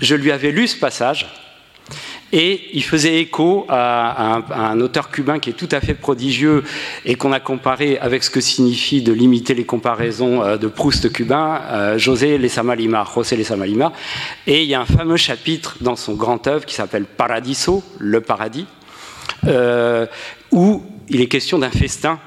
Je lui avais lu ce passage et il faisait écho à, un, auteur cubain qui est tout à fait prodigieux et qu'on a comparé avec ce que signifie de limiter les comparaisons euh, de Proust cubain, euh, José Lezama Lima, José Lezama Lima. Et il y a un fameux chapitre dans son grand œuvre qui s'appelle Paradiso, le paradis, euh, où il est question d'un festin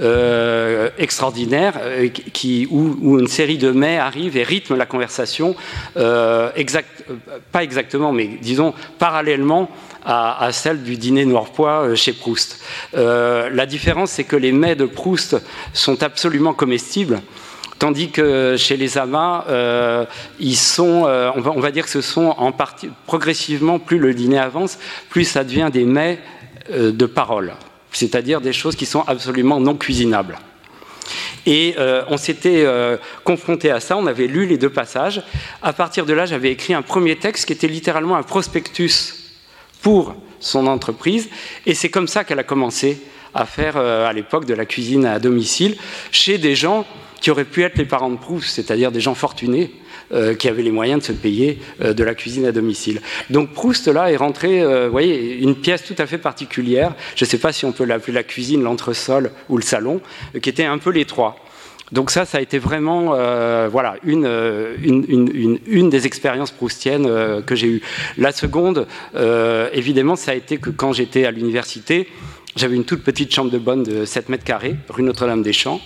euh, extraordinaire euh, qui, où, une série de mets arrive et rythme la conversation, euh, exact, pas exactement, mais disons parallèlement à, celle du dîner noirpois chez Proust. la différence, c'est que les mets de Proust sont absolument comestibles. Tandis que chez les amas, ils sont, on va, on, va, dire que ce sont en partie, progressivement, plus le dîner avance, plus ça devient des mets de parole c'est-à-dire des choses qui sont absolument non cuisinables. Et euh, on s'était euh, confronté à ça, on avait lu les deux passages. À partir de là, j'avais écrit un premier texte qui était littéralement un prospectus pour son entreprise. Et c'est comme ça qu'elle a commencé à faire euh, à l'époque de la cuisine à domicile chez des gens qui auraient pu être les parents de Proust, c'est-à-dire des gens fortunés, qui avaient les moyens de se payer de la cuisine à domicile. Donc Proust, là, est rentré, vous voyez, une pièce tout à fait particulière. Je ne sais pas si on peut l'appeler la cuisine, l'entresol ou le salon, qui était un peu les trois. Donc ça, ça a été vraiment euh, voilà, une, euh, une, une, une, des expériences proustiennes euh, que j'ai eues. La seconde, évidemment, ça a été que quand j'étais à l'université, j'avais une toute petite chambre de bonne de 7 mètres carrés, rue Notre-Dame-des-Champs.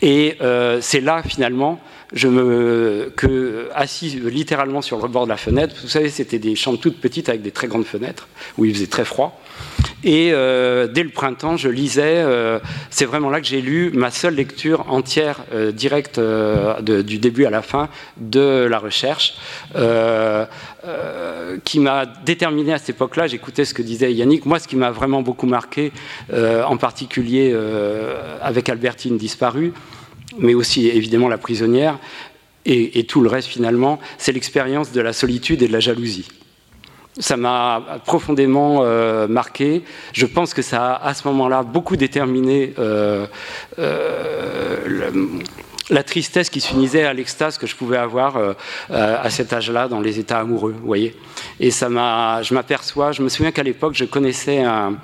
Et c'est là, finalement, je me, que, assis littéralement sur le bord de la fenêtre, vous savez, c'était des chambres toutes petites avec des très grandes fenêtres, où il faisait très froid. Et euh, dès le printemps, je lisais, euh, c'est vraiment là que j'ai lu ma seule lecture entière, euh, directe, du début à la fin, de la recherche, qui m'a déterminé à cette époque-là. J'écoutais ce que disait Yannick. Moi, ce qui m'a vraiment beaucoup marqué, en particulier avec Albertine disparue, mais aussi évidemment la prisonnière, et tout le reste finalement, c'est l'expérience de la solitude et de la jalousie ça m'a profondément euh, marqué. Je pense que ça a à ce moment-là beaucoup déterminé euh, euh, la tristesse qui s'unissait à l'extase que je pouvais avoir à cet âge-là dans les états amoureux, vous voyez. Et ça m'a, je m'aperçois, je me souviens qu'à l'époque, je connaissais un,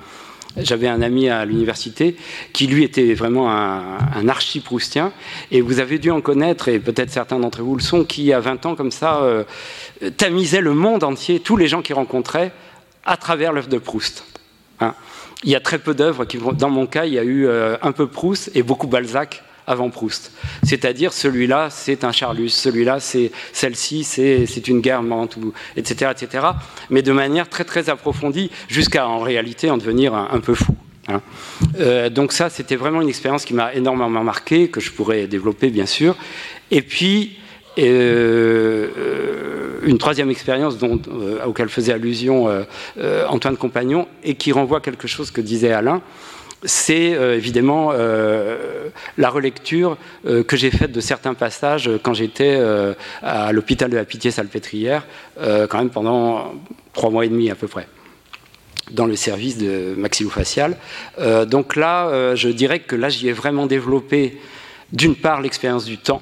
j'avais un ami à l'université qui, lui, était vraiment un, archi-proustien. Et vous avez dû en connaître, et peut-être certains d'entre vous le sont, qui, à 20 ans, comme ça, euh, tamisait le monde entier, tous les gens qu'il rencontrait, à travers l'œuvre de Proust. Hein. il y a très peu d'œuvres qui Dans mon cas, il y a eu euh, un peu Proust et beaucoup Balzac avant Proust. C'est-à-dire, celui-là, c'est un Charlus, celui-là, c'est celle-ci, c'est une Guermantes, etc., etc. Mais de manière très, très approfondie, jusqu'à en réalité en devenir un, peu fou. Hein. Euh, donc ça, c'était vraiment une expérience qui m'a énormément marqué, que je pourrais développer, bien sûr. Et puis, euh, euh, une troisième expérience dont, auquel faisait allusion Antoine Compagnon et qui renvoie quelque chose que disait Alain, c'est euh, évidemment euh, la relecture euh, que j'ai faite de certains passages quand j'étais à l'hôpital de la Pitié-Salpêtrière, quand même pendant trois mois et demi à peu près dans le service de maxillofacial. donc là, je dirais que là, j'y ai vraiment développé, d'une part, l'expérience du temps.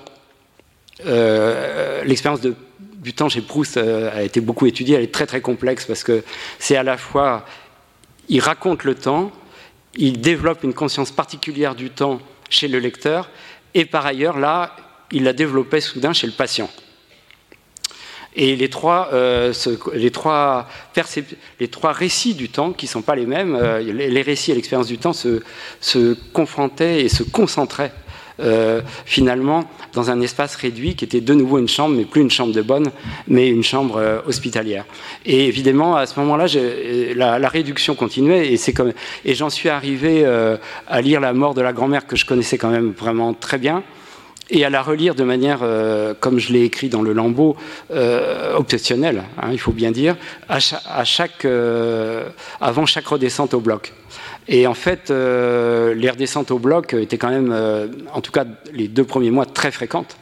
l'expérience du temps chez Proust a été beaucoup étudiée, elle est très très complexe parce que c'est à la fois, il raconte le temps, il développe une conscience particulière du temps chez le lecteur, et par ailleurs, là, il la développait soudain chez le patient. Et les trois, euh, les, trois récits du temps, qui ne sont pas les mêmes, euh, les récits et l'expérience du temps se confrontaient et se concentraient euh, finalement dans un espace réduit qui était de nouveau une chambre, mais plus une chambre de bonne, mais une chambre euh, hospitalière. Et évidemment, à ce moment-là, la, la, réduction continuait et, j'en suis arrivé euh, à lire La mort de la grand-mère que je connaissais quand même vraiment très bien et à la relire de manière, comme je l'ai écrit dans le lambeau, obsessionnelle, hein, il faut bien dire, avant chaque redescente au bloc. Et en fait, euh, les redescentes au bloc étaient quand même, euh, en tout cas les deux premiers mois, très fréquentes.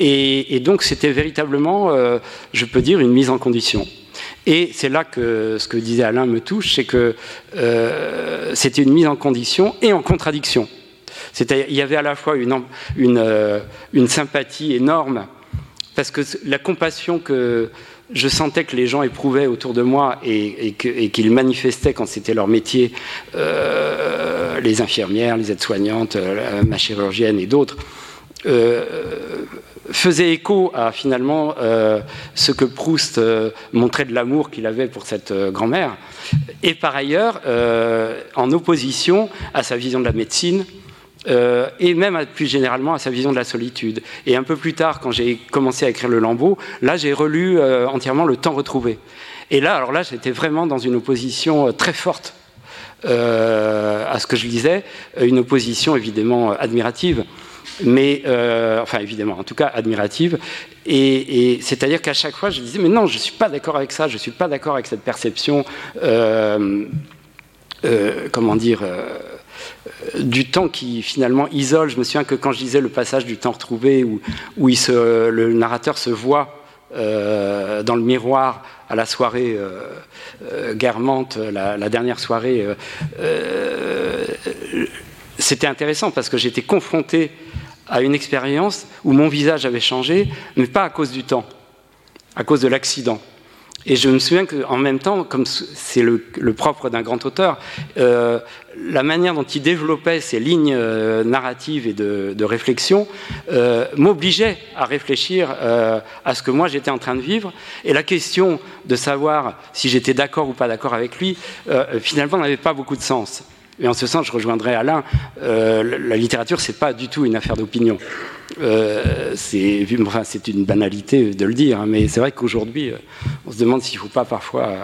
Et, donc c'était véritablement, euh, je peux dire, une mise en condition. Et c'est là que ce que disait Alain me touche, c'est que c'était une mise en condition et en contradiction. Il y avait à la fois une sympathie énorme, parce que la compassion que, je sentais que les gens éprouvaient autour de moi et, qu'ils manifestaient quand c'était leur métier, euh, les infirmières, les aides-soignantes, euh, ma chirurgienne et d'autres, euh, faisaient écho à finalement ce que Proust montrait de l'amour qu'il avait pour cette grand-mère, et par ailleurs en opposition à sa vision de la médecine, euh, et même plus généralement à sa vision de la solitude. Et un peu plus tard, quand j'ai commencé à écrire le Lambeau, là j'ai relu euh, entièrement Le Temps retrouvé. Et là, alors là, j'étais vraiment dans une opposition euh, très forte à ce que je lisais, une opposition évidemment admirative, mais enfin évidemment, en tout cas admirative. Et, c'est-à-dire qu'à chaque fois, je disais mais non, je suis pas d'accord avec ça, je suis pas d'accord avec cette perception. comment dire du temps qui finalement isole. Je me souviens que quand je disais le passage du temps retrouvé, où, le narrateur se voit euh, dans le miroir à la soirée euh, euh guermante, la, dernière soirée, euh, c'était intéressant parce que j'étais confronté à une expérience où mon visage avait changé, mais pas à cause du temps, à cause de l'accident. Et je me souviens qu'en même temps, comme c'est le, propre d'un grand auteur, euh, la manière dont il développait ses lignes euh, narratives et de, réflexion euh, m'obligeait à réfléchir à ce que moi j'étais en train de vivre. Et la question de savoir si j'étais d'accord ou pas d'accord avec lui, finalement, n'avait pas beaucoup de sens. Et en ce sens, je rejoindrai Alain, euh, la littérature, c'est pas du tout une affaire d'opinion. Euh, c'est une banalité de le dire, hein, mais c'est vrai qu'aujourd'hui, euh, on se demande s'il ne faut pas parfois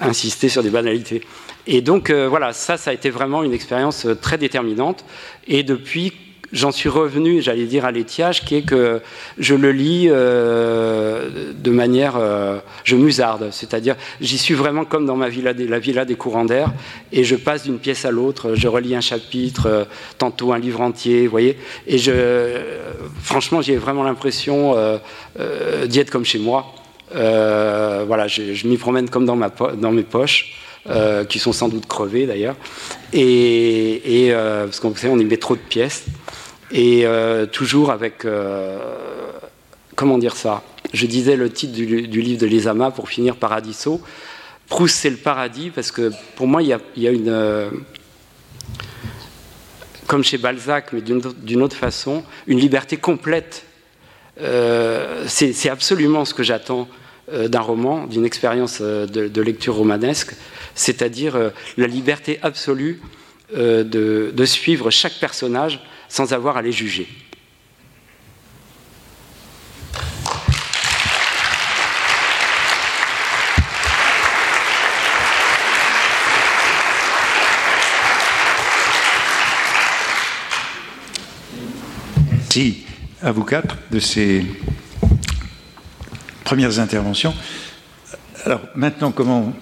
insister sur des banalités. Et donc, voilà, ça, ça a été vraiment une expérience très déterminante. Et depuis j'en suis revenu, j'allais dire, à l'étiage, qui est que je le lis euh, de manière, euh, je musarde, c'est-à-dire j'y suis vraiment comme dans ma villa la villa des courants d'air, et je passe d'une pièce à l'autre, je relis un chapitre, euh, tantôt un livre entier, vous voyez, et je, franchement, j'ai vraiment l'impression d'y être comme chez moi. voilà, je, m'y promène comme dans, mes poches. qui sont sans doute crevées d'ailleurs. Et, parce qu'on sait, on y met trop de pièces. Et euh, toujours avec, euh, comment dire ça? Je disais le titre du, livre de Lisama pour finir Paradiso. Proust, c'est le paradis parce que pour moi, il y a, une. Euh, comme chez Balzac, mais d'une autre façon, une liberté complète. c'est absolument ce que j'attends d'un roman, d'une expérience de, lecture romanesque, c'est-à-dire la liberté absolue de, suivre chaque personnage sans avoir à les juger. Merci à vous quatre de ces premières interventions. Alors maintenant, comment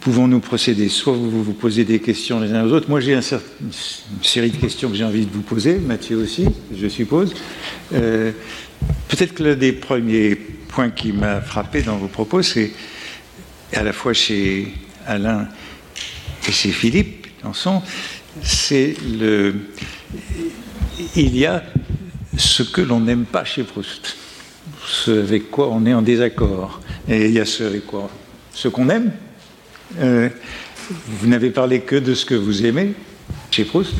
pouvons-nous procéder? Soit vous vous posez des questions les uns aux autres. Moi, j'ai une série de questions que j'ai envie de vous poser. Mathieu aussi, je suppose. Euh, peut-être que l'un des premiers points qui m'a frappé dans vos propos, c'est à la fois chez Alain et chez Philippe Lançon, c'est le. Il y a ce que l'on n'aime pas chez Proust, ce avec quoi on est en désaccord. Et il y a ce avec quoi ce qu'on aime, euh, vous n'avez parlé que de ce que vous aimez chez Proust,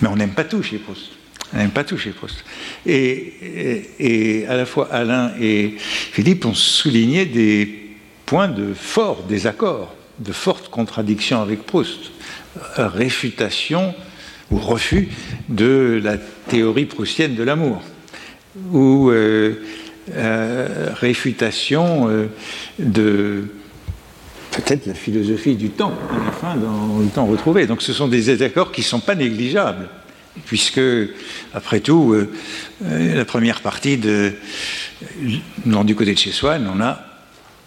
mais on n'aime pas tout chez Proust. On n'aime pas tout chez Proust. Et, à la fois Alain et Philippe ont souligné des points de fort désaccord, de forte contradiction avec Proust. Réfutation ou refus de la théorie proustienne de l'amour, ou euh, euh, réfutation de peut-être la philosophie du temps, à la fin, dans le temps retrouvé. Donc ce sont des désaccords qui ne sont pas négligeables, puisque, après tout, euh, euh, la première partie de, du côté de chez Swann, on a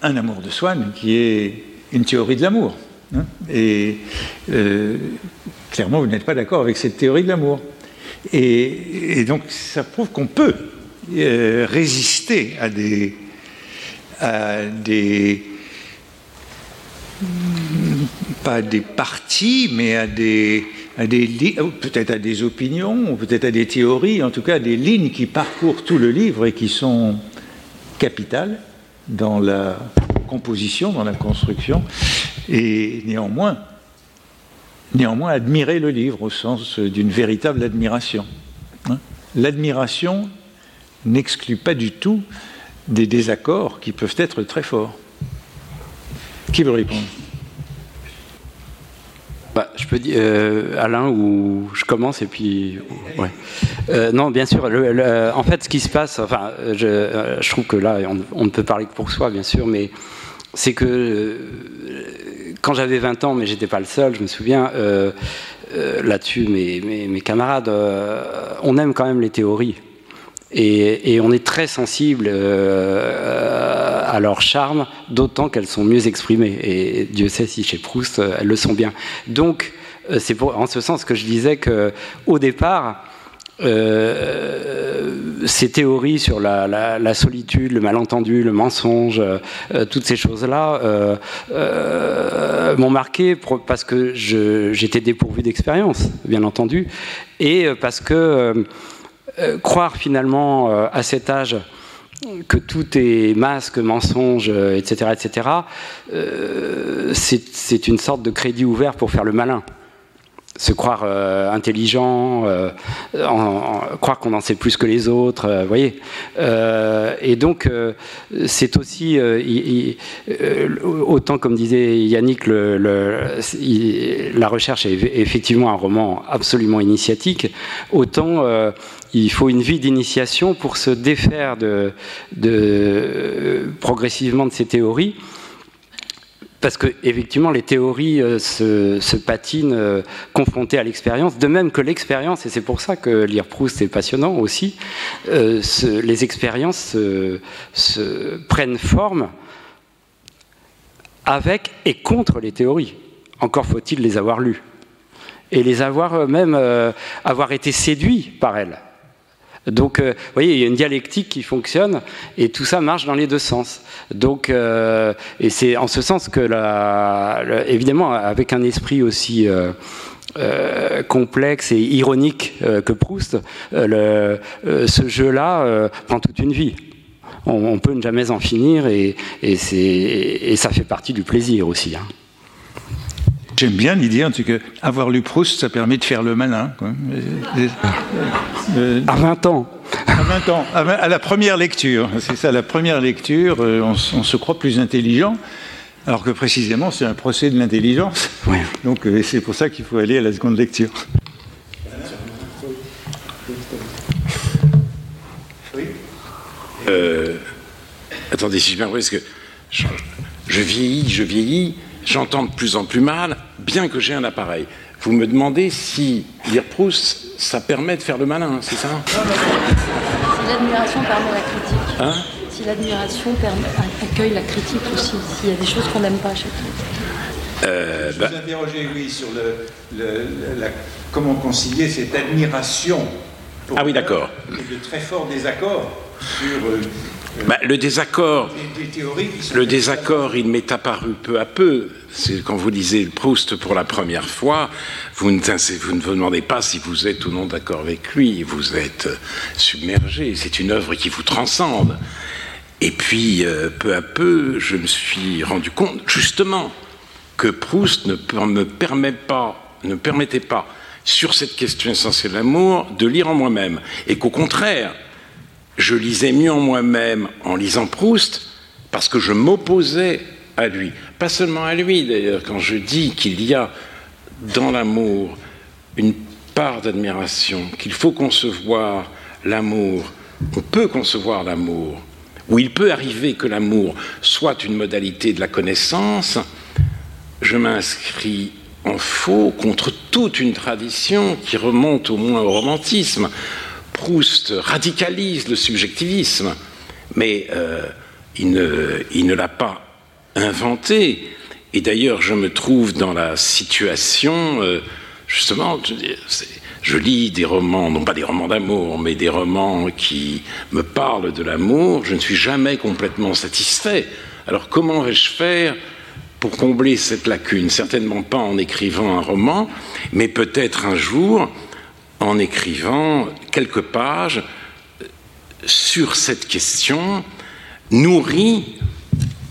un amour de Swann qui est une théorie de l'amour. Hein. et euh, clairement, vous n'êtes pas d'accord avec cette théorie de l'amour. Et, et, donc, ça prouve qu'on peut résister à des, à des pas à des partis, mais à des, des peut-être à des opinions, peut-être à des théories, en tout cas des lignes qui parcourent tout le livre et qui sont capitales dans la composition, dans la construction, et néanmoins, néanmoins admirer le livre au sens d'une véritable admiration. Hein. L'admiration n'exclut pas du tout des désaccords qui peuvent être très forts. Qui veut répondre? Bah, je peux dire euh, Alain ou je commence et puis ouais. Euh, non bien sûr en fait ce qui se passe enfin je, euh, je trouve que là on, ne peut parler que pour soi bien sûr mais c'est que quand j'avais 20 ans mais j'étais pas le seul je me souviens là-dessus mes, mes, mes, camarades on aime quand même les théories. Et, on est très sensible à leur charme, d'autant qu'elles sont mieux exprimées. Et Dieu sait si chez Proust, euh, elles le sont bien. Donc, euh, c'est en ce sens que je disais qu'au départ, ces théories sur la, solitude, le malentendu, le mensonge, toutes ces choses-là m'ont marqué parce que j'étais dépourvu d'expérience, bien entendu, et parce que croire finalement à cet âge que tout est masque, mensonge, etc., etc., c'est une sorte de crédit ouvert pour faire le malin se croire euh, intelligent, euh, croire qu'on en sait plus que les autres, euh, voyez. et donc, c'est aussi, autant comme disait Yannick, la recherche est effectivement un roman absolument initiatique, autant il faut une vie d'initiation pour se défaire progressivement de ces théories parce que effectivement les théories euh, se, patinent euh, confrontées à l'expérience, de même que l'expérience, et c'est pour ça que lire Proust est passionnant aussi, euh, les expériences prennent forme avec et contre les théories. Encore faut-il les avoir lues et les avoir même avoir été séduits par elles. Donc, euh, vous voyez, il y a une dialectique qui fonctionne et tout ça marche dans les deux sens. Donc, euh, et c'est en ce sens que, évidemment, avec un esprit aussi euh, complexe et ironique que Proust, ce jeu-là prend toute une vie. On, peut ne jamais en finir et, et ça fait partie du plaisir aussi. Hein. J'aime bien l'idée, en tout cas, avoir lu Proust, ça permet de faire le malin. Euh, à 20 ans. À 20 ans, à la première lecture. C'est ça, la première lecture, euh, on, se croit plus intelligent, alors que précisément, c'est un procès de l'intelligence. Donc euh, c'est pour ça qu'il faut aller à la seconde lecture. attendez, si je bien parce que je vieillis, je vieillis, j'entends de plus en plus mal, bien que j'ai un appareil. Vous me demandez si lire Proust, ça permet de faire le malin, c'est ça Si l'admiration permet la critique. Hein si l'admiration accueille la critique aussi, s'il y a des choses qu'on n'aime pas chez euh, Je bah... vous interrogez, oui, sur le, la, comment concilier cette admiration. ah oui, d'accord. De très forts désaccords sur euh, bah, le désaccord, le désaccord, il m'est apparu peu à peu. C'est quand vous lisez Proust pour la première fois, vous ne, vous ne vous demandez pas si vous êtes ou non d'accord avec lui. Vous êtes submergé. C'est une œuvre qui vous transcende. Et puis, euh, peu à peu, je me suis rendu compte, justement, que Proust ne me permet pas, ne permettait pas, sur cette question essentielle de l'amour, de lire en moi-même. Et qu'au contraire, je lisais mieux en moi-même en lisant Proust parce que je m'opposais à lui. Pas seulement à lui d'ailleurs, quand je dis qu'il y a dans l'amour une part d'admiration, qu'il faut concevoir l'amour, on peut concevoir l'amour, ou il peut arriver que l'amour soit une modalité de la connaissance, je m'inscris en faux contre toute une tradition qui remonte au moins au romantisme. Proust radicalise le subjectivisme, mais euh, il ne, l'a pas inventé. Et d'ailleurs, je me trouve dans la situation, euh, justement, je, lis des romans, non pas des romans d'amour, mais des romans qui me parlent de l'amour, je ne suis jamais complètement satisfait. Alors comment vais-je faire pour combler cette lacune? Certainement pas en écrivant un roman, mais peut-être un jour en écrivant quelques pages sur cette question, nourrie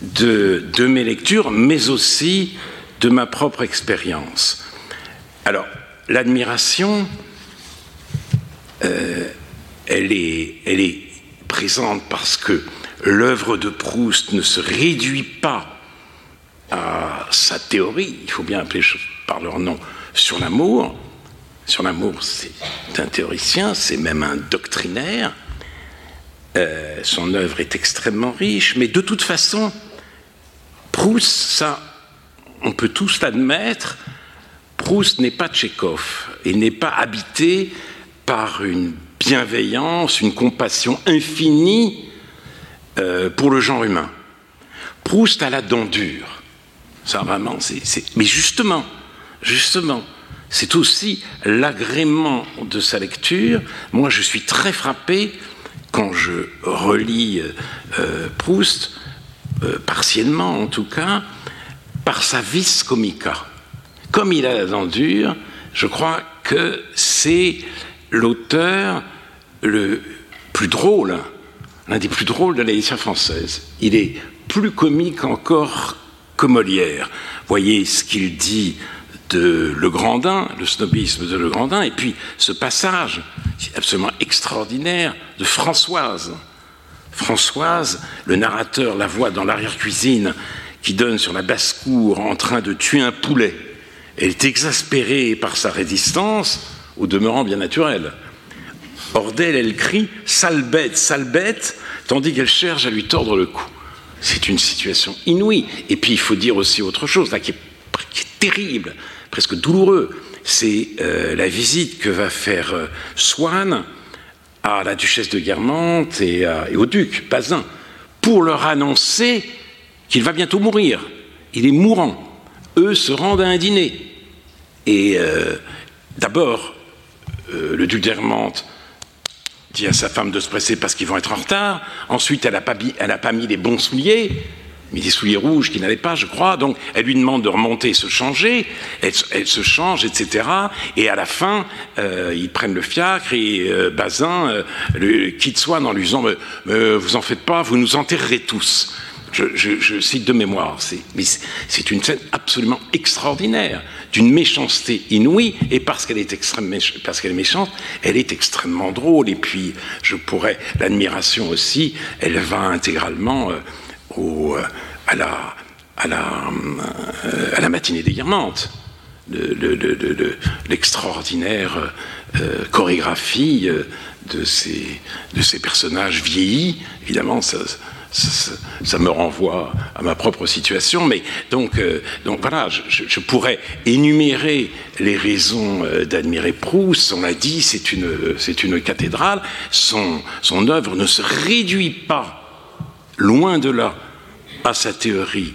de, mes lectures, mais aussi de ma propre expérience. Alors, l'admiration, euh, elle, est, elle est présente parce que l'œuvre de Proust ne se réduit pas à sa théorie, il faut bien appeler par leur nom, sur l'amour, sur l'amour, c'est un théoricien, c'est même un doctrinaire. Euh, son œuvre est extrêmement riche, mais de toute façon, Proust, ça, on peut tous l'admettre, Proust n'est pas Tchékov et n'est pas habité par une bienveillance, une compassion infinie euh, pour le genre humain. Proust a la dent dure. Ça, vraiment, c'est. Mais justement, justement, c'est aussi l'agrément de sa lecture. Moi, je suis très frappé quand je relis euh, Proust, euh, partiellement en tout cas, par sa vis comica. Comme il a la dent dure, je crois que c'est l'auteur le plus drôle, l'un des plus drôles de la française. Il est plus comique encore que Molière. Voyez ce qu'il dit de Le Grandin, le snobisme de Le Grandin, et puis ce passage absolument extraordinaire de Françoise. Françoise, le narrateur la voit dans l'arrière-cuisine qui donne sur la basse-cour en train de tuer un poulet. Elle est exaspérée par sa résistance, au demeurant bien naturel. Hors d'elle, elle crie sale bête, sale bête, tandis qu'elle cherche à lui tordre le cou. C'est une situation inouïe. Et puis il faut dire aussi autre chose, là, qui est, terrible, presque douloureux. C'est euh, la visite que va faire euh, Swann à la duchesse de Guermantes et, au duc Bazin pour leur annoncer qu'il va bientôt mourir. Il est mourant. Eux se rendent à un dîner. Et euh, d'abord, le duc d'Hermante dit à sa femme de se presser parce qu'ils vont être en retard. Ensuite, elle n'a pas, mis les bons souliers, mis des souliers rouges qu'il n'avait pas, je crois. Donc, elle lui demande de remonter se changer. Elle, se change, etc. Et à la fin, euh, ils prennent le fiacre et euh, Bazin le, quitte Swann en lui disant Vous en faites pas, vous nous enterrerez tous. Je, cite de mémoire, c'est une scène absolument extraordinaire, d'une méchanceté inouïe, et parce qu'elle est parce qu'elle est méchante, elle est extrêmement drôle. Et puis, je pourrais, l'admiration aussi, elle va intégralement euh, euh, euh, à la matinée des Guermantes, l'extraordinaire chorégraphie de ces, de personnages vieillis. Évidemment, ça, me renvoie à ma propre situation, mais donc, euh, voilà, je, pourrais énumérer les raisons euh, d'admirer Proust. On l'a dit, c'est une, cathédrale. Son œuvre ne se réduit pas, loin de là, à sa théorie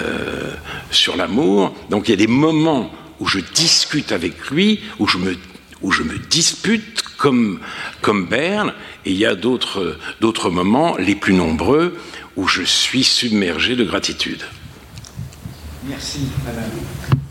euh, sur l'amour. Donc il y a des moments où je discute avec lui, où je me, où je me dispute comme, comme Berne, et il y a d'autres moments, les plus nombreux, où je suis submergé de gratitude. Merci, madame.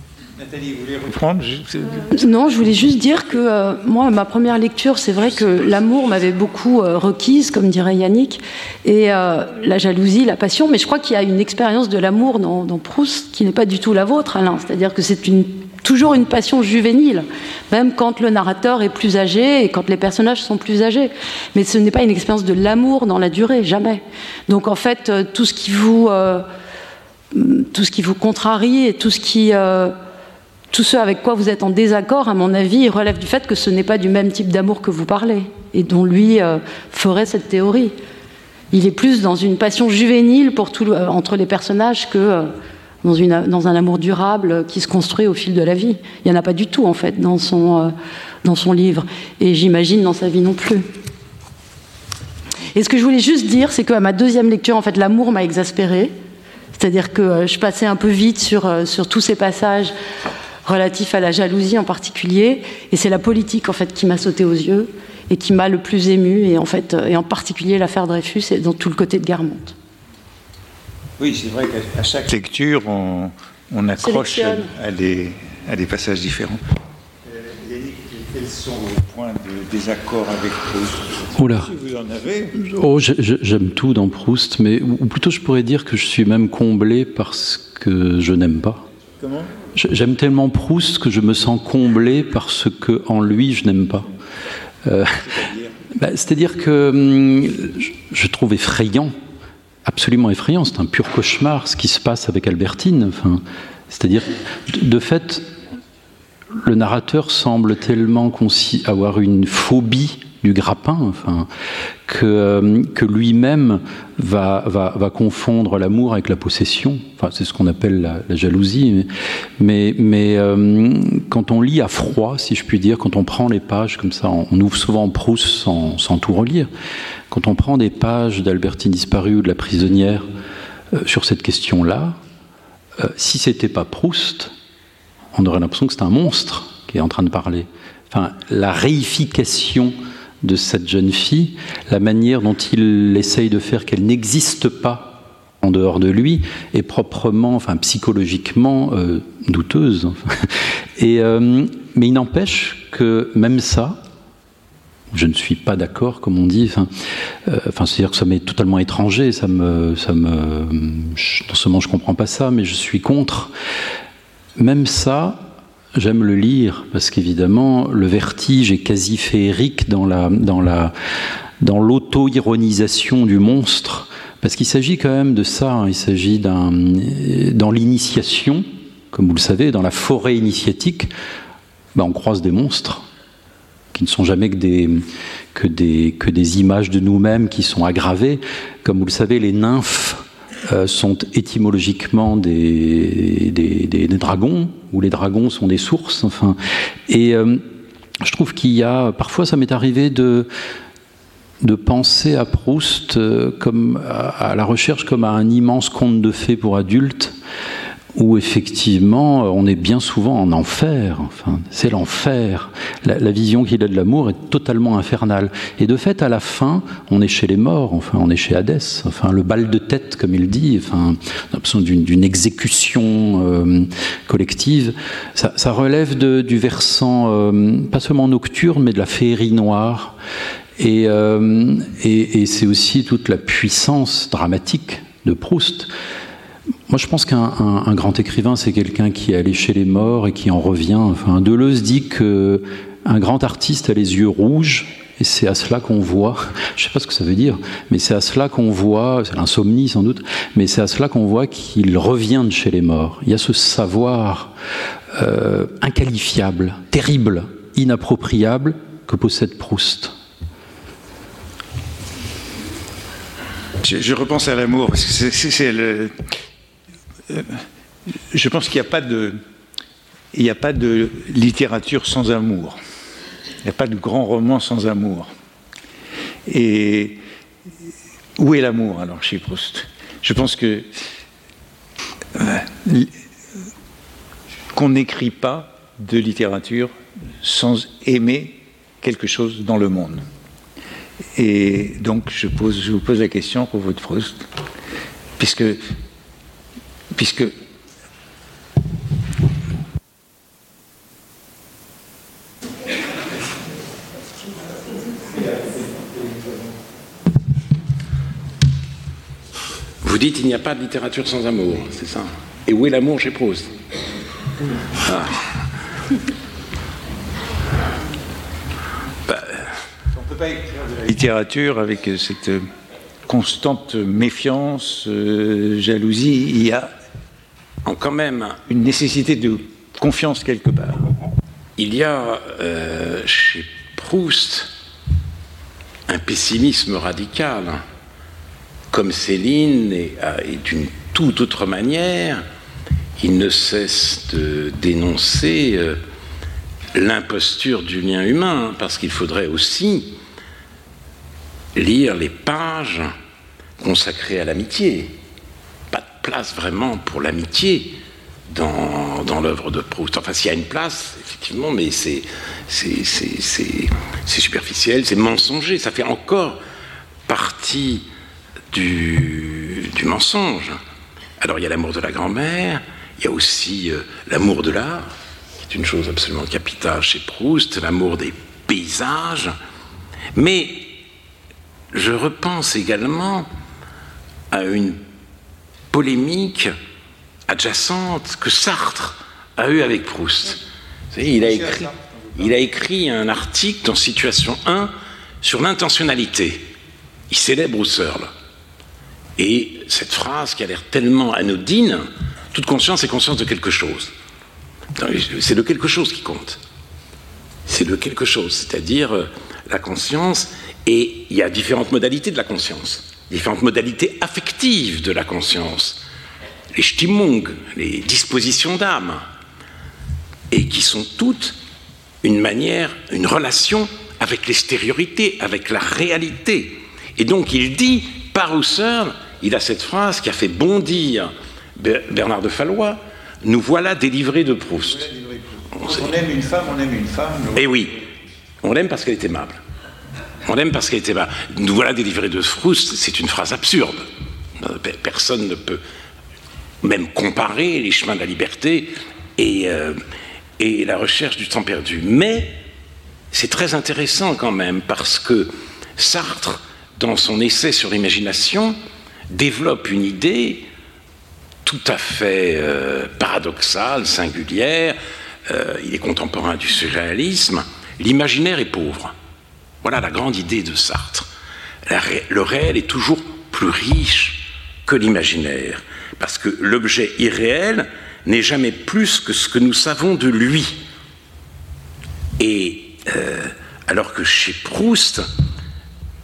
Nathalie, vous voulez reprendre euh, Non, je voulais juste dire que euh, moi, ma première lecture, c'est vrai que l'amour m'avait beaucoup euh, requise, comme dirait Yannick, et la jalousie, la passion, mais je crois qu'il y a une expérience de l'amour dans, dans, Proust qui n'est pas du tout la vôtre, Alain. C'est-à-dire que c'est une toujours une passion juvénile, même quand le narrateur est plus âgé et quand les personnages sont plus âgés. Mais ce n'est pas une expérience de l'amour dans la durée, jamais. Donc en fait, euh, tout ce qui vous, euh, tout ce qui vous contrarie et tout ce qui, euh, tout ce avec quoi vous êtes en désaccord, à mon avis, relève du fait que ce n'est pas du même type d'amour que vous parlez et dont lui ferait cette théorie. Il est plus dans une passion juvénile pour tout, entre les personnages que dans, une, dans, un amour durable qui se construit au fil de la vie. Il n'y en a pas du tout, en fait, dans son, euh, dans son livre. Et j'imagine dans sa vie non plus. Et ce que je voulais juste dire, c'est qu'à ma deuxième lecture, en fait, l'amour m'a exaspérée. C'est-à-dire que euh, je passais un peu vite sur, euh, sur tous ces passages relatifs à la jalousie en particulier. Et c'est la politique, en fait, qui m'a sauté aux yeux et qui m'a le plus ému, et en, fait, et en particulier l'affaire Dreyfus et dans tout le côté de Garmonte. Oui, c'est vrai qu'à chaque lecture, on, accroche à des, passages différents. Euh, Yannick, quels sont vos points de désaccord avec Proust? Oula. Si vous en avez. Oh, j'aime tout dans Proust, mais ou plutôt je pourrais dire que je suis même comblé parce que je n'aime pas. Comment? J'aime tellement Proust que je me sens comblé parce que en lui je n'aime pas. Euh, c'est-à-dire bah, que hum, je trouve effrayant absolument effrayant. C'est un pur cauchemar ce qui se passe avec Albertine. Enfin, c'est-à-dire, de fait, le narrateur semble tellement avoir une phobie du grappin, enfin, que, euh, que lui-même va, va, va, confondre l'amour avec la possession. Enfin, c'est ce qu'on appelle la, jalousie. Mais, mais euh, quand on lit à froid, si je puis dire, quand on prend les pages comme ça, on, ouvre souvent Proust sans, sans tout relire. Quand on prend des pages d'Albertine disparue ou de La prisonnière euh, sur cette question-là, si c'était pas Proust, on aurait l'impression que c'est un monstre qui est en train de parler. Enfin, la réification de cette jeune fille, la manière dont il essaye de faire qu'elle n'existe pas en dehors de lui, est proprement, enfin psychologiquement euh, douteuse. Et, mais il n'empêche que même ça, je ne suis pas d'accord, comme on dit. Enfin, euh, enfin c'est-à-dire que ça m'est totalement étranger. Ça me, ça me, je, non seulement je comprends pas ça, mais je suis contre. Même ça, j'aime le lire parce qu'évidemment, le vertige est quasi féerique dans la, dans la, dans l'auto-ironisation du monstre. Parce qu'il s'agit quand même de ça. Hein. Il s'agit d'un, dans l'initiation, comme vous le savez, dans la forêt initiatique, ben on croise des monstres qui ne sont jamais que des, que des, que des images de nous-mêmes qui sont aggravées. Comme vous le savez, les nymphes euh, sont étymologiquement des, des, dragons, ou les dragons sont des sources. Enfin, et euh, je trouve qu'il y a, parfois ça m'est arrivé de, de penser à Proust euh, comme à, la recherche comme à un immense conte de fées pour adultes où effectivement on est bien souvent en enfer. Enfin, c'est l'enfer. La, vision qu'il a de l'amour est totalement infernale. Et de fait, à la fin, on est chez les morts. Enfin, on est chez Hadès. Enfin, le bal de tête, comme il dit. Enfin, d'une exécution euh, collective. Ça, relève du versant euh, pas seulement nocturne, mais de la féerie noire. Euh, et c'est aussi toute la puissance dramatique de Proust. Moi, je pense qu'un grand écrivain, c'est quelqu'un qui est allé chez les morts et qui en revient. Enfin, Deleuze dit que un grand artiste a les yeux rouges, et c'est à cela qu'on voit, je ne sais pas ce que ça veut dire, mais c'est à cela qu'on voit, c'est l'insomnie sans doute, mais c'est à cela qu'on voit qu'il revient de chez les morts. Il y a ce savoir euh, inqualifiable, terrible, inappropriable que possède Proust. Je, repense à l'amour, parce que c'est le je pense qu'il n'y a pas de, il n'y a pas de littérature sans amour. Il n'y a pas de grand roman sans amour. Et où est l'amour alors chez Proust? Je pense que euh, qu'on n'écrit pas de littérature sans aimer quelque chose dans le monde. Et donc je, pose, je vous pose la question pour votre Proust, puisque puisque Vous dites il n'y a pas de littérature sans amour, c'est ça? Et où est l'amour chez Proust? Ah. bah, littérature avec cette constante méfiance, euh, jalousie. Il y a quand même une nécessité de confiance quelque part. Il y a euh, chez Proust un pessimisme radical, comme Céline, et, euh, d'une toute autre manière, il ne cesse de dénoncer euh, l'imposture du lien humain, parce qu'il faudrait aussi lire les pages consacrées à l'amitié place vraiment pour l'amitié dans, dans l'œuvre de Proust. Enfin, s'il y a une place, effectivement, mais c'est superficiel, c'est mensonger, ça fait encore partie du, du mensonge. Alors, il y a l'amour de la grand-mère, il y a aussi euh, l'amour de l'art, qui est une chose absolument capitale chez Proust, l'amour des paysages, mais je repense également à une polémique adjacente que Sartre a eue avec Proust. il, a écrit, un article dans Situation 1 sur l'intentionnalité. Il célèbre Husserl. Et cette phrase qui a l'air tellement anodine, toute conscience est conscience de quelque chose. C'est le quelque chose qui compte. C'est le quelque chose, c'est-à-dire euh, la conscience, et il y a différentes modalités de la conscience différentes modalités affectives de la conscience, les Stimmung, les dispositions d'âme, et qui sont toutes une manière, une relation avec l'extériorité, avec la réalité. Et donc il dit, par Husserl, il a cette phrase qui a fait bondir Bernard de Fallois, nous voilà délivrés de Proust. On aime une femme, on aime une femme. Eh oui, on l'aime parce qu'elle est aimable. On l'aime parce qu'elle était bas. Nous voilà délivrés de Proust, c'est une phrase absurde. Euh, personne ne peut même comparer les chemins de la liberté et, euh, et la recherche du temps perdu. Mais c'est très intéressant quand même parce que Sartre, dans son essai sur l'imagination, développe une idée tout à fait euh, paradoxale, singulière. Il est contemporain du surréalisme. L'imaginaire est pauvre. Voilà la grande idée de Sartre. le réel est toujours plus riche que l'imaginaire, parce que l'objet irréel n'est jamais plus que ce que nous savons de lui. Et euh, alors que chez Proust,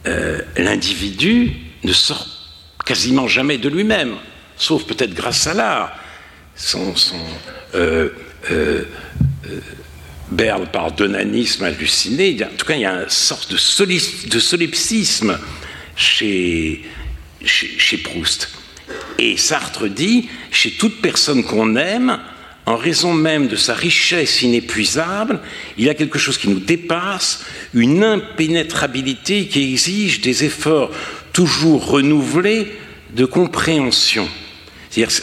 euh, l'individu ne sort quasiment jamais de lui-même, sauf peut-être grâce à l'art. Euh, Berle par d'onanisme halluciné. En tout cas, il y a une sorte de, solipsisme chez, chez Proust. Et Sartre dit, chez toute personne qu'on aime, en raison même de sa richesse inépuisable, il y a quelque chose qui nous dépasse, une impénétrabilité qui exige des efforts toujours renouvelés de compréhension.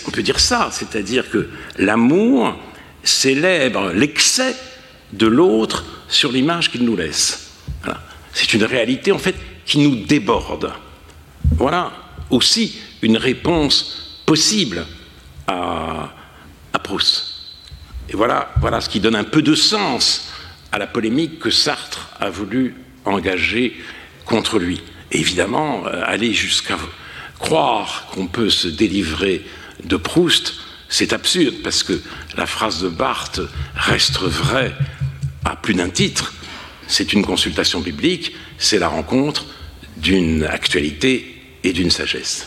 On peut dire ça, c'est-à-dire que l'amour célèbre l'excès de l'autre sur l'image qu'il nous laisse. C'est une réalité en fait qui nous déborde. Voilà aussi une réponse possible à, à Proust. Et voilà, voilà ce qui donne un peu de sens à la polémique que Sartre a voulu engager contre lui. évidemment, euh, aller jusqu'à croire qu'on peut se délivrer de Proust, c'est absurde, parce que la phrase de Barthes reste vraie à plus d'un titre. C'est une consultation biblique, c'est la rencontre d'une actualité et d'une sagesse.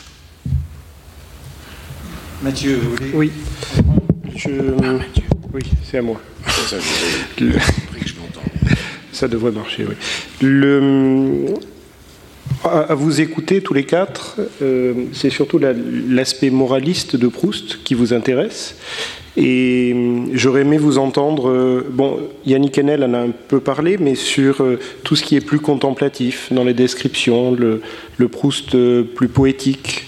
Mathieu, vous voulez Oui. Je... Ah, oui, c'est à moi. Ça, devrait marcher, oui. Le, à, vous écouter tous les quatre, euh, c'est surtout l'aspect moraliste de Proust qui vous intéresse. Et euh, j'aurais aimé vous entendre, euh, bon, Yannick Enel en a un peu parlé, mais sur tout ce qui est plus contemplatif dans les descriptions, le, Proust plus poétique,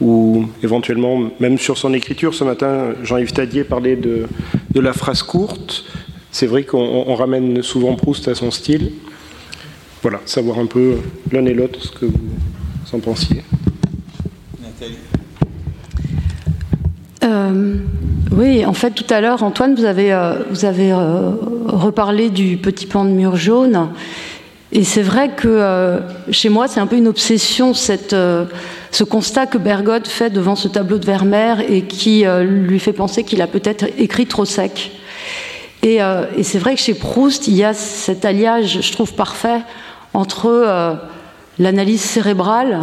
ou éventuellement, même sur son écriture, ce matin, Jean-Yves Tadier parlait de la phrase courte. C'est vrai qu'on ramène souvent Proust à son style. Voilà, savoir un peu l'un et l'autre ce que vous en pensiez. Nathalie euh, oui, en fait, tout à l'heure, Antoine, vous avez, euh, vous avez euh, reparlé du petit pan de mur jaune. Et c'est vrai que chez moi, c'est un peu une obsession, cette, ce constat que Bergotte fait devant ce tableau de Vermeer et qui lui fait penser qu'il a peut-être écrit trop sec. Euh, et, c'est vrai que chez Proust, il y a cet alliage, je trouve, parfait entre euh, l'analyse cérébrale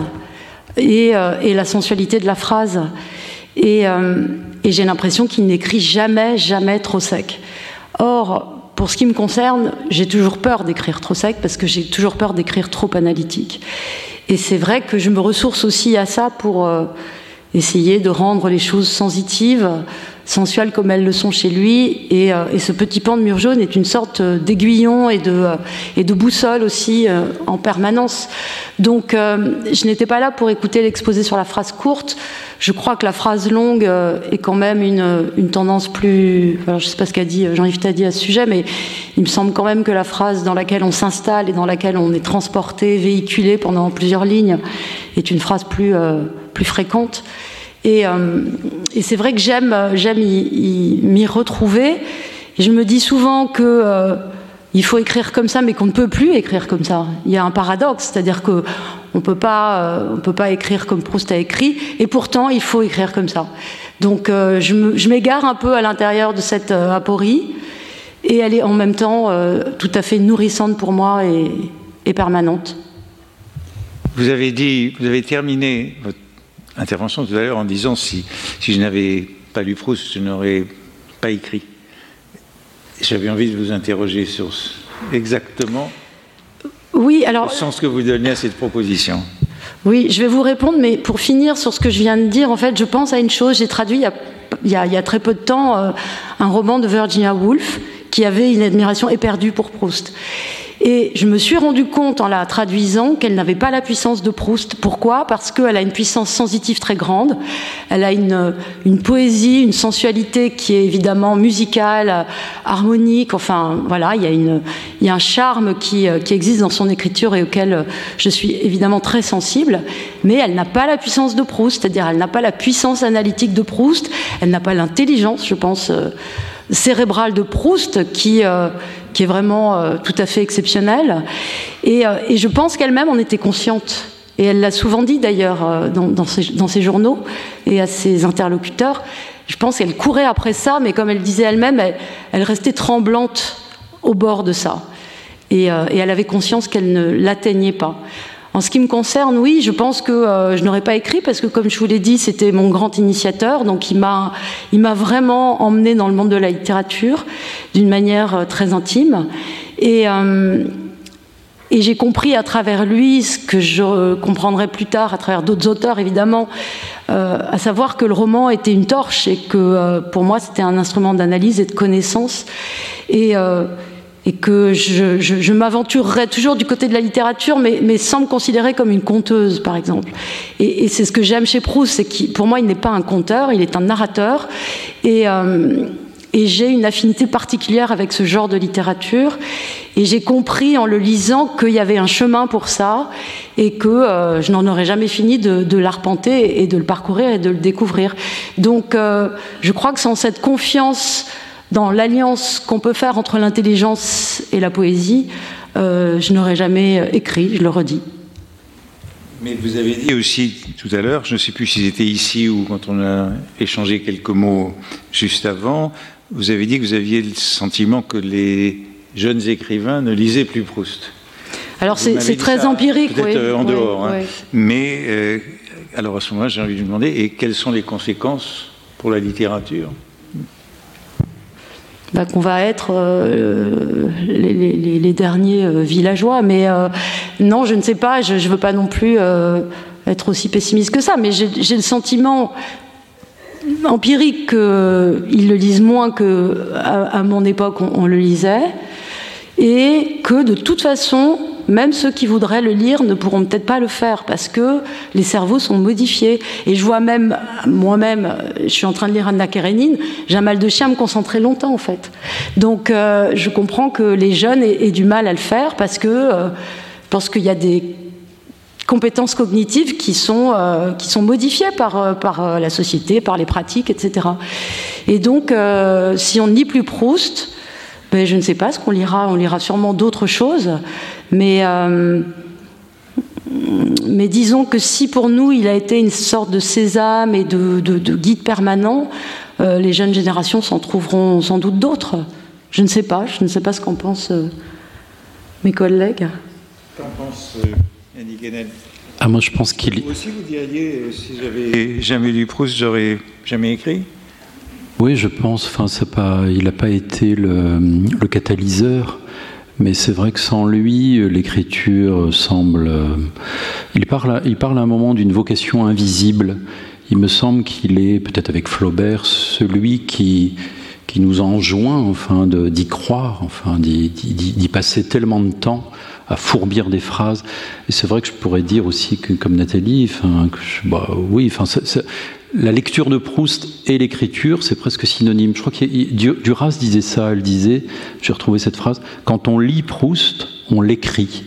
et, la sensualité de la phrase. Et, et j'ai l'impression qu'il n'écrit jamais, jamais trop sec. Or, pour ce qui me concerne, j'ai toujours peur d'écrire trop sec parce que j'ai toujours peur d'écrire trop analytique. Et c'est vrai que je me ressource aussi à ça pour euh, essayer de rendre les choses sensitives, sensuelles comme elles le sont chez lui. Et, euh, et ce petit pan de mur jaune est une sorte d'aiguillon et de, et de boussole aussi euh, en permanence. Donc je n'étais pas là pour écouter l'exposé sur la phrase courte. Je crois que la phrase longue euh, est quand même une, une tendance plus. Alors, je ne sais pas ce qu'a dit euh, Jean-Yves Tadi à ce sujet, mais il me semble quand même que la phrase dans laquelle on s'installe et dans laquelle on est transporté, véhiculé pendant plusieurs lignes est une phrase plus, euh, plus fréquente. Et, et c'est vrai que j'aime, j'aime m'y retrouver. Et je me dis souvent que il faut écrire comme ça, mais qu'on ne peut plus écrire comme ça. Il y a un paradoxe, c'est-à-dire que on peut pas, euh, on peut pas écrire comme Proust a écrit, et pourtant il faut écrire comme ça. Donc euh, je m'égare un peu à l'intérieur de cette euh, aporie, et elle est en même temps tout à fait nourrissante pour moi et, permanente. Vous avez dit, vous avez terminé votre intervention tout à l'heure en disant si, si je n'avais pas lu Proust, je n'aurais pas écrit. J'avais envie de vous interroger sur exactement oui, alors, le sens que vous donnez à cette proposition. Oui, je vais vous répondre, mais pour finir sur ce que je viens de dire, en fait, je pense à une chose. J'ai traduit il y, a, il, y a, très peu de temps euh, un roman de Virginia Woolf qui avait une admiration éperdue pour Proust. Et je me suis rendu compte en la traduisant qu'elle n'avait pas la puissance de Proust. Pourquoi? Parce qu'elle a une puissance sensitive très grande. Elle a une, une poésie, une sensualité qui est évidemment musicale, harmonique. Enfin, voilà, il y a, une, il y a un charme qui, qui existe dans son écriture et auquel je suis évidemment très sensible. Mais elle n'a pas la puissance de Proust, c'est-à-dire elle n'a pas la puissance analytique de Proust. Elle n'a pas l'intelligence, je pense. Euh, cérébrale de Proust qui, euh, qui est vraiment euh, tout à fait exceptionnelle. Et, euh, et je pense qu'elle-même en était consciente. Et elle l'a souvent dit d'ailleurs dans, dans, ses, journaux et à ses interlocuteurs. Je pense qu'elle courait après ça, mais comme elle disait elle-même, elle, restait tremblante au bord de ça. Et elle avait conscience qu'elle ne l'atteignait pas. En ce qui me concerne, oui, je pense que euh, je n'aurais pas écrit parce que, comme je vous l'ai dit, c'était mon grand initiateur. Donc, il m'a, vraiment emmené dans le monde de la littérature d'une manière euh, très intime. Et, euh, et j'ai compris à travers lui ce que je comprendrai plus tard à travers d'autres auteurs, évidemment, à savoir que le roman était une torche et que pour moi, c'était un instrument d'analyse et de connaissance. Et que je, je, m'aventurerais toujours du côté de la littérature, mais, mais, sans me considérer comme une conteuse, par exemple. Et, c'est ce que j'aime chez Proust, c'est qu'il, pour moi, il n'est pas un conteur, il est un narrateur. Et, euh, et j'ai une affinité particulière avec ce genre de littérature. Et j'ai compris en le lisant qu'il y avait un chemin pour ça et que euh, je n'en aurais jamais fini de, de l'arpenter et de le parcourir et de le découvrir. Donc, euh, je crois que sans cette confiance dans l'alliance qu'on peut faire entre l'intelligence et la poésie, euh, je n'aurais jamais écrit, je le redis. Mais vous avez dit aussi tout à l'heure, je ne sais plus si c'était ici ou quand on a échangé quelques mots juste avant, vous avez dit que vous aviez le sentiment que les jeunes écrivains ne lisaient plus Proust. Alors c'est très ça, empirique, oui. en dehors. Oui, hein. Mais euh, alors à ce moment-là, j'ai envie de vous demander, et quelles sont les conséquences pour la littérature? Qu'on va être euh, les, derniers euh, villageois. Mais euh, non, je ne sais pas, je ne veux pas non plus être aussi pessimiste que ça, mais j'ai le sentiment empirique qu'ils le lisent moins qu'à mon époque on, le lisait, et que de toute façon, même ceux qui voudraient le lire ne pourront peut-être pas le faire parce que les cerveaux sont modifiés. Et je vois même, moi-même, je suis en train de lire Anna Karenine, j'ai un mal de chien à me concentrer longtemps en fait. Donc euh, je comprends que les jeunes aient, du mal à le faire parce que euh, qu'il y a des compétences cognitives qui sont, euh, qui sont modifiées par, par la société, par les pratiques, etc. Et donc, si on lit plus Proust, ben, je ne sais pas ce qu'on lira, on lira sûrement d'autres choses, mais, euh, mais disons que si pour nous il a été une sorte de sésame et de, de, de guide permanent, euh, les jeunes générations s'en trouveront sans doute d'autres. Je ne sais pas, je ne sais pas ce qu'en pensent euh, mes collègues. Qu'en pense Yannick Guénel ah, moi je pense qu'il. Vous aussi vous diriez, si j'avais jamais lu Proust, j'aurais jamais écrit? Oui, je pense. Enfin, il n'a pas été le, catalyseur, mais c'est vrai que sans lui, l'écriture semble. Il parle, il parle à un moment d'une vocation invisible. Il me semble qu'il est, peut-être avec Flaubert, celui qui, qui nous enjoint, enfin, d'y croire, enfin, d'y passer tellement de temps à fourbir des phrases. Et c'est vrai que je pourrais dire aussi que, comme Nathalie, enfin, bah, oui, enfin, la lecture de Proust et l'écriture, c'est presque synonyme. Je crois que Duras disait ça, elle disait, j'ai retrouvé cette phrase, quand on lit Proust, on l'écrit.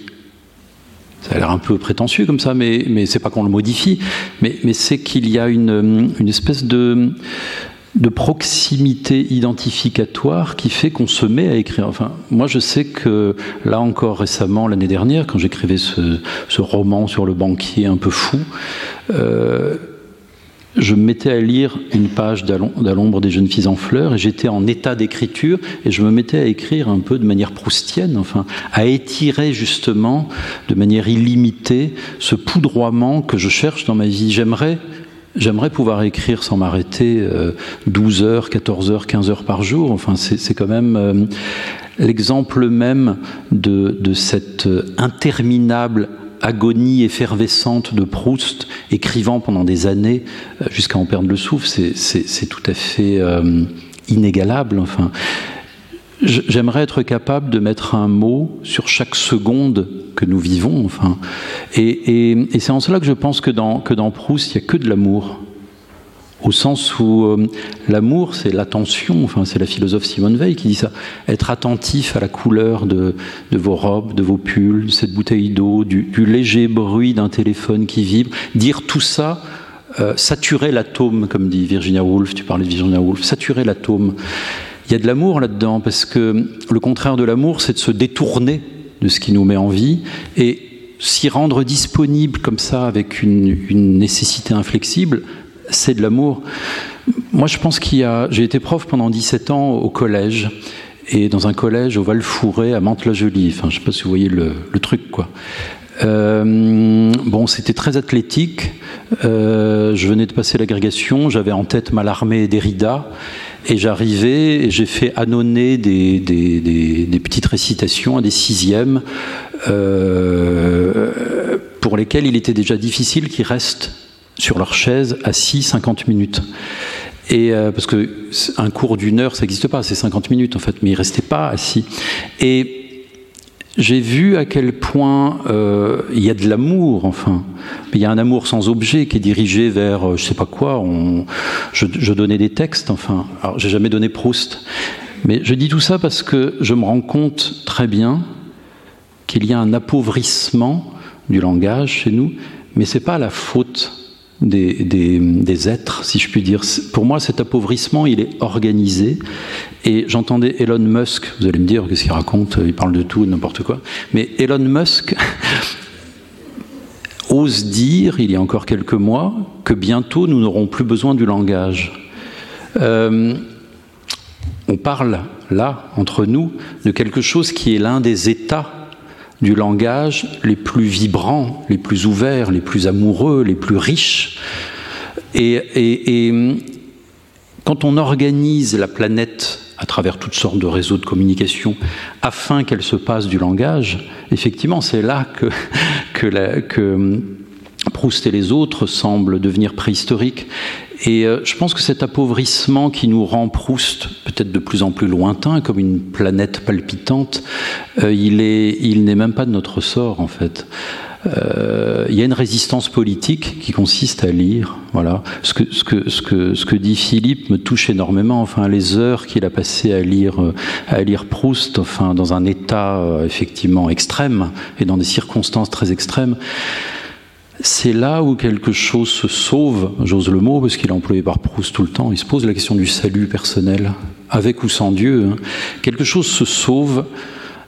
Ça a l'air un peu prétentieux comme ça, mais, mais c'est pas qu'on le modifie, mais, mais c'est qu'il y a une, une espèce de, de proximité identificatoire qui fait qu'on se met à écrire. Enfin, moi, je sais que là encore récemment, l'année dernière, quand j'écrivais ce, roman sur le banquier un peu fou, euh, je me mettais à lire une page d'à l'ombre des jeunes filles en fleurs et j'étais en état d'écriture et je me mettais à écrire un peu de manière proustienne, enfin, à étirer justement de manière illimitée ce poudroiement que je cherche dans ma vie. J'aimerais J'aimerais pouvoir écrire sans m'arrêter euh, 12 heures, 14 heures, 15 heures par jour. Enfin, c'est quand même euh, l'exemple même de, cette interminable agonie effervescente de Proust, écrivant pendant des années euh, jusqu'à en perdre le souffle, c'est tout à fait euh, inégalable. Enfin, j'aimerais être capable de mettre un mot sur chaque seconde que nous vivons. Enfin, et, c'est en cela que je pense que dans, que dans Proust, il n'y a que de l'amour. Au sens où euh, l'amour, c'est l'attention, enfin, c'est la philosophe Simone Veil qui dit ça. Être attentif à la couleur de, de vos robes, de vos pulls, de cette bouteille d'eau, du, léger bruit d'un téléphone qui vibre. Dire tout ça, euh, saturer l'atome, comme dit Virginia Woolf, tu parlais de Virginia Woolf, saturer l'atome. Il y a de l'amour là-dedans, parce que le contraire de l'amour, c'est de se détourner de ce qui nous met en vie et s'y rendre disponible comme ça avec une, nécessité inflexible, c'est de l'amour. Moi, je pense qu'il y a. J'ai été prof pendant 17 ans au collège, et dans un collège au Val-Fouré à Mantes-la-Jolie. Enfin, je ne sais pas si vous voyez le, truc, quoi. Euh, bon, c'était très athlétique. Euh, je venais de passer l'agrégation, j'avais en tête Mallarmé et Derrida, et j'arrivais et j'ai fait annonner des, petites récitations à des sixièmes euh, pour lesquels il était déjà difficile qu'ils restent sur leur chaise assis 50 minutes. Et parce que un cours d'une heure, ça n'existe pas, c'est 50 minutes en fait, mais ils restaient pas assis. Et j'ai vu à quel point euh, il y a de l'amour, enfin. Il y a un amour sans objet qui est dirigé vers, euh, je sais pas quoi. On, je, je, donnais des textes, enfin. Alors, j'ai jamais donné Proust, mais je dis tout ça parce que je me rends compte très bien qu'il y a un appauvrissement du langage chez nous, mais c'est pas la faute des, êtres, si je puis dire. Pour moi, cet appauvrissement, il est organisé. Et j'entendais Elon Musk, vous allez me dire qu'est-ce qu'il raconte, il parle de tout, n'importe quoi. Mais Elon Musk ose dire, il y a encore quelques mois, que bientôt nous n'aurons plus besoin du langage. Euh, on parle là, entre nous, de quelque chose qui est l'un des états du langage les plus vibrants, les plus ouverts, les plus amoureux, les plus riches. Et, quand on organise la planète à travers toutes sortes de réseaux de communication afin qu'elle se passe du langage, effectivement, c'est là que, Proust et les autres semblent devenir préhistoriques. Et euh, je pense que cet appauvrissement qui nous rend Proust peut-être de plus en plus lointain, comme une planète palpitante, euh, il est, il n'est même pas de notre sort en fait. Euh, il y a une résistance politique qui consiste à lire. Voilà. Ce que, ce que, ce que, ce que dit Philippe me touche énormément. Enfin, les heures qu'il a passées à lire, à lire Proust, enfin, dans un état effectivement extrême et dans des circonstances très extrêmes c'est là où quelque chose se sauve, j'ose le mot, parce qu'il est employé par Proust tout le temps, il se pose la question du salut personnel, avec ou sans Dieu. Hein. Quelque chose se sauve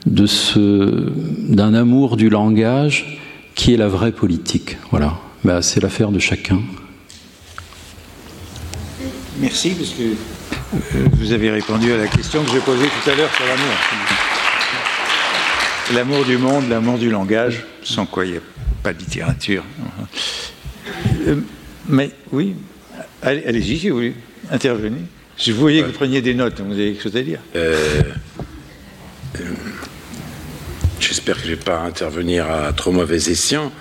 d'un amour du langage qui est la vraie politique. Voilà, bah, c'est l'affaire de chacun. Merci, parce que euh, vous avez répondu à la question que j'ai posée tout à l'heure sur l'amour. L'amour du monde, l'amour du langage, sans quoi il a pas de littérature. Euh, mais oui, allez-y si vous voulez intervenir. Je voyais que vous preniez des notes, vous avez quelque chose à dire. Euh, euh, j'espère que je ne vais pas intervenir à trop mauvais escient,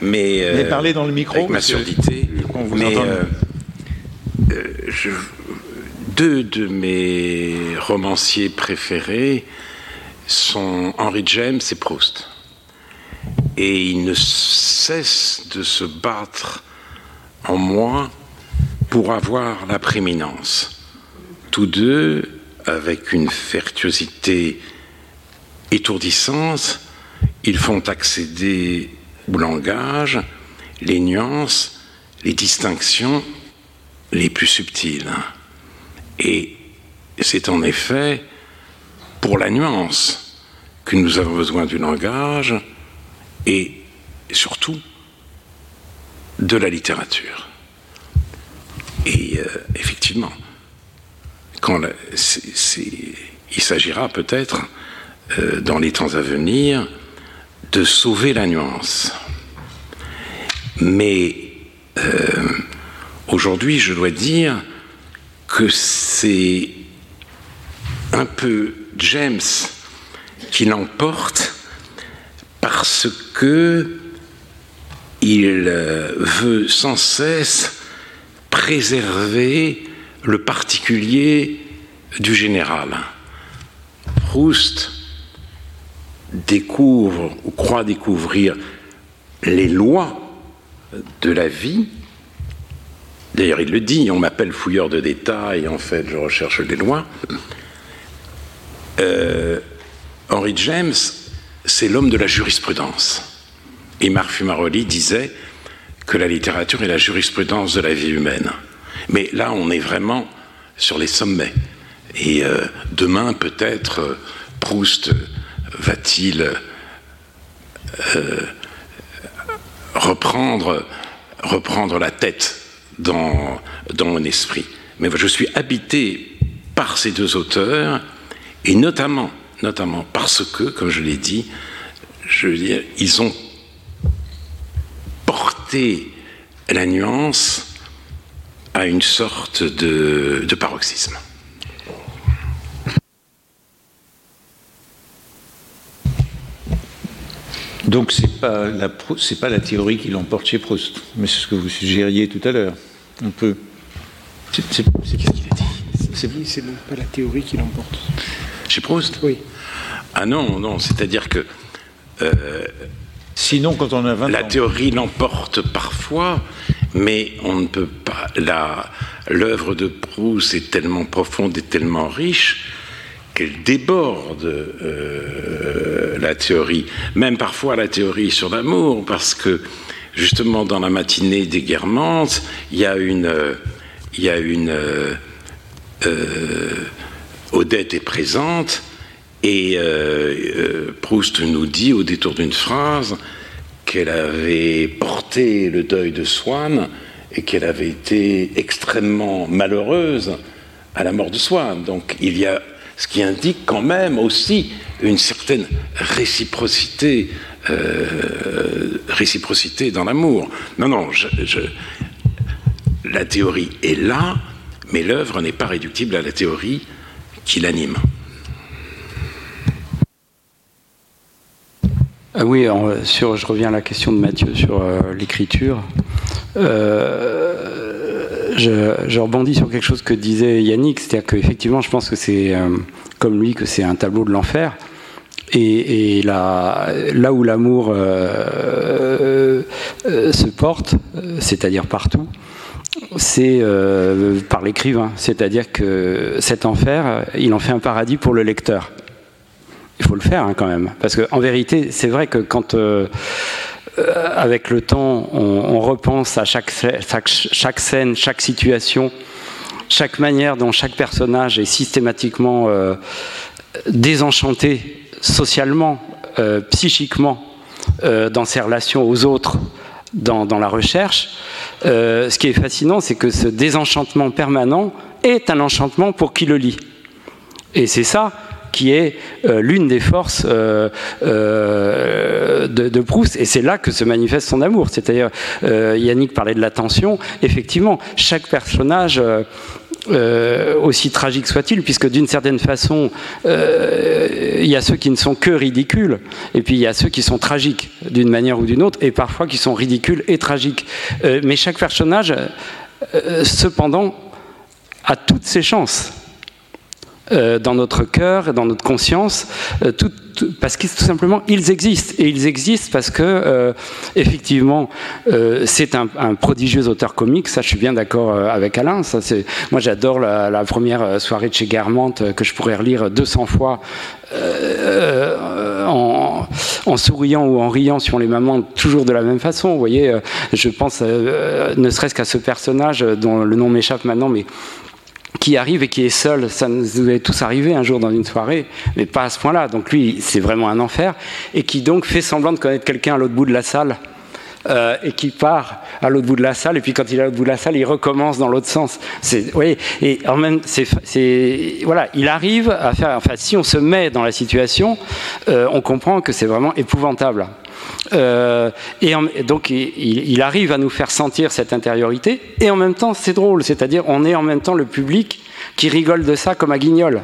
mais. mais parlez dans le micro. Avec ma surdité. mais deux de mes romanciers préférés sont Henry James et Proust et il ne cesse de se battre en moi pour avoir la prééminence. Tous deux, avec une vertuosité étourdissante, ils font accéder au langage les nuances, les distinctions les plus subtiles. Et c'est en effet pour la nuance que nous avons besoin du langage, et surtout de la littérature. Et euh, effectivement, il s'agira peut-être, euh, dans les temps à venir, de sauver la nuance. Mais euh, aujourd'hui, je dois dire que c'est un peu James qui l'emporte parce que il euh, veut sans cesse préserver le particulier du général. Proust découvre ou croit découvrir les lois de la vie. D'ailleurs, il le dit, on m'appelle fouilleur de détails, en fait, je recherche les lois. Euh, Henry James, c'est l'homme de la jurisprudence. Et Marc Fumaroli disait que la littérature est la jurisprudence de la vie humaine. Mais là, on est vraiment sur les sommets. Et euh, demain, peut-être, euh, Proust va-t-il euh, reprendre, reprendre la tête dans, dans mon esprit. Mais je suis habité par ces deux auteurs, et notamment, notamment parce que, comme je l'ai dit, je veux dire, ils ont porté la nuance à une sorte de, paroxysme. Donc c'est pas la pas la théorie qui l'emporte chez Proust, mais c'est ce que vous suggériez tout à l'heure. On peut. C'est qu'est-ce qu'il a dit C'est pas la théorie qui l'emporte. Chez Proust Oui. Ah non, non, c'est-à-dire que. Euh, Sinon, quand on a 20 la ans. théorie l'emporte parfois, mais on ne peut pas. L'œuvre de Proust est tellement profonde et tellement riche qu'elle déborde euh, la théorie, même parfois la théorie sur l'amour, parce que justement dans la matinée des Guermantes, il y a une, il y a une euh, Odette est présente et euh, Proust nous dit au détour d'une phrase qu'elle avait porté le deuil de Swann et qu'elle avait été extrêmement malheureuse à la mort de Swann. Donc il y a ce qui indique quand même aussi une certaine réciprocité, euh, réciprocité dans l'amour. Non, non, la théorie est là, mais l'œuvre n'est pas réductible à la théorie qui l'anime. Ah oui, sur, je reviens à la question de Mathieu sur euh, l'écriture. Euh, je, rebondis sur quelque chose que disait Yannick, c'est-à-dire qu'effectivement, je pense que c'est euh, comme lui que c'est un tableau de l'enfer. Et, là, où l'amour se porte, c'est-à-dire partout, c'est euh, par l'écrivain. C'est-à-dire que cet enfer, il en fait un paradis pour le lecteur. Il faut le faire hein, quand même. Parce qu'en vérité, c'est vrai que quand, euh, avec le temps, on, repense à chaque, scène, chaque situation, chaque manière dont chaque personnage est systématiquement euh, désenchanté socialement, euh, psychiquement, euh, dans ses relations aux autres, dans, la recherche, euh, ce qui est fascinant, c'est que ce désenchantement permanent est un enchantement pour qui le lit. Et c'est ça qui est euh, l'une des forces euh, de, Proust. Et c'est là que se manifeste son amour. C'est-à-dire, Yannick parlait de l'attention. Effectivement, chaque personnage. Euh, aussi tragique soit-il, puisque d'une certaine façon, euh, il y a ceux qui ne sont que ridicules, et puis il y a ceux qui sont tragiques d'une manière ou d'une autre, et parfois qui sont ridicules et tragiques. Euh, mais chaque personnage, cependant, a toutes ses chances. Euh, dans notre cœur, dans notre conscience, euh, tout, tout, parce que tout simplement ils existent et ils existent parce que euh, effectivement c'est un, un, prodigieux auteur comique. Ça, je suis bien d'accord avec Alain. Ça, moi j'adore la, la, première soirée de chez Guermantes que je pourrais relire 200 fois. En, en, souriant ou en riant sur les mamans toujours de la même façon vous voyez je pense ne serait-ce qu'à ce personnage dont le nom m'échappe maintenant mais qui arrive et qui est seul. Ça nous est tous arrivé un jour dans une soirée, mais pas à ce point-là. Donc lui, c'est vraiment un enfer. Et qui donc fait semblant de connaître quelqu'un à l'autre bout de la salle. Euh, et qui part à l'autre bout de la salle, et puis quand il est à l'autre bout de la salle, il recommence dans l'autre sens. C'est, oui, et en même, c'est, voilà, il arrive à faire. Enfin, si on se met dans la situation, euh, on comprend que c'est vraiment épouvantable. Euh, et, donc il, arrive à nous faire sentir cette intériorité et en même temps c'est drôle, c'est-à-dire on est en même temps le public qui rigole de ça comme à Guignol.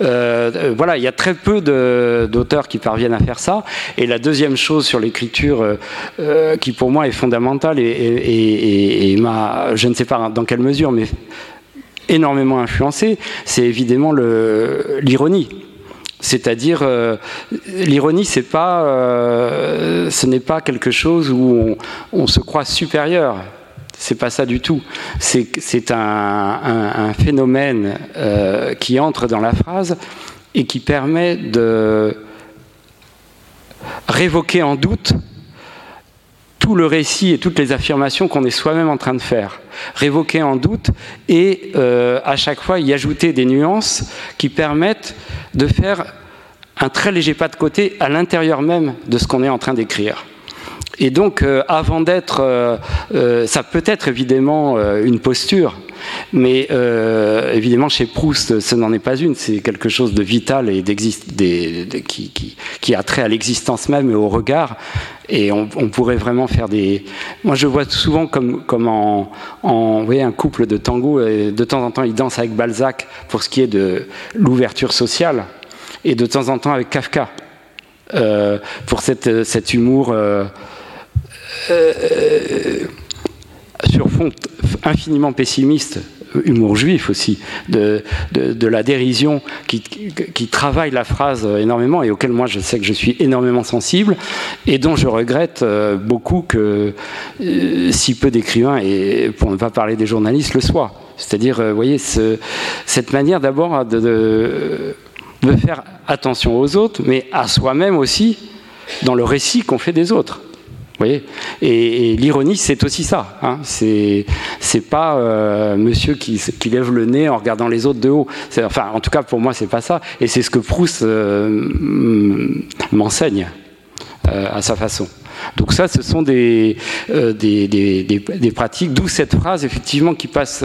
Euh, voilà, il y a très peu d'auteurs qui parviennent à faire ça. Et la deuxième chose sur l'écriture, euh, euh, qui pour moi est fondamentale et, m'a, je ne sais pas dans quelle mesure, mais énormément influencé, c'est évidemment l'ironie C'est-à-dire, euh, l'ironie, euh, ce n'est pas quelque chose où on, se croit supérieur. C'est pas ça du tout. C'est un, phénomène euh, qui entre dans la phrase et qui permet de révoquer en doute tout le récit et toutes les affirmations qu'on est soi-même en train de faire. Révoquer en doute et euh, à chaque fois y ajouter des nuances qui permettent de faire un très léger pas de côté à l'intérieur même de ce qu'on est en train d'écrire. Et donc, euh, avant d'être, euh, ça peut être évidemment une posture, mais euh, évidemment, chez Proust, ce n'en est pas une. C'est quelque chose de vital et qui, qui, a trait à l'existence même et au regard. Et on, pourrait vraiment faire des. Moi, je vois souvent comme, comme en, en un couple de tango. De temps en temps, il danse avec Balzac pour ce qui est de l'ouverture sociale, et de temps en temps avec Kafka euh, pour cette, cet humour. Euh, sur fond infiniment pessimiste, humour juif aussi, de, la dérision qui, travaille la phrase énormément et auquel moi je sais que je suis énormément sensible et dont je regrette euh, beaucoup que euh, si peu d'écrivains, et pour ne pas parler des journalistes, le soient. C'est-à-dire, euh, voyez, ce, cette manière d'abord de, de faire attention aux autres, mais à soi-même aussi, dans le récit qu'on fait des autres et, l'ironie, c'est aussi ça. Hein. C'est, pas euh, monsieur qui, lève le nez en regardant les autres de haut. Enfin, en tout cas, pour moi, c'est pas ça. Et c'est ce que Proust euh, m'enseigne euh, à sa façon. Donc ça, ce sont des, des, pratiques, d'où cette phrase, effectivement, qui passe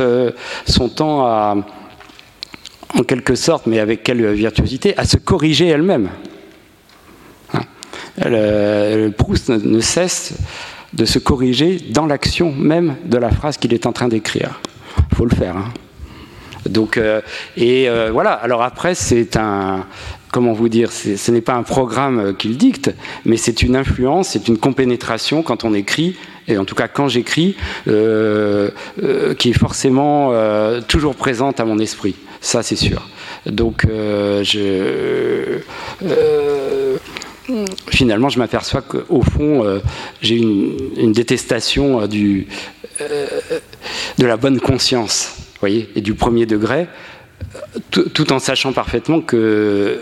son temps à, en quelque sorte, mais avec quelle virtuosité, à se corriger elle-même. Le, Proust ne cesse de se corriger dans l'action même de la phrase qu'il est en train d'écrire. Il faut le faire. Hein. Donc, euh, et euh, voilà. Alors après, c'est un, comment vous dire, ce n'est pas un programme qu'il dicte, mais c'est une influence, c'est une compénétration quand on écrit, et en tout cas quand j'écris, euh, qui est forcément toujours présente à mon esprit. Ça, c'est sûr. Donc, je finalement, je m'aperçois qu'au fond, euh, j'ai une, détestation euh, du, euh, de la bonne conscience, voyez, et du premier degré, tout en sachant parfaitement que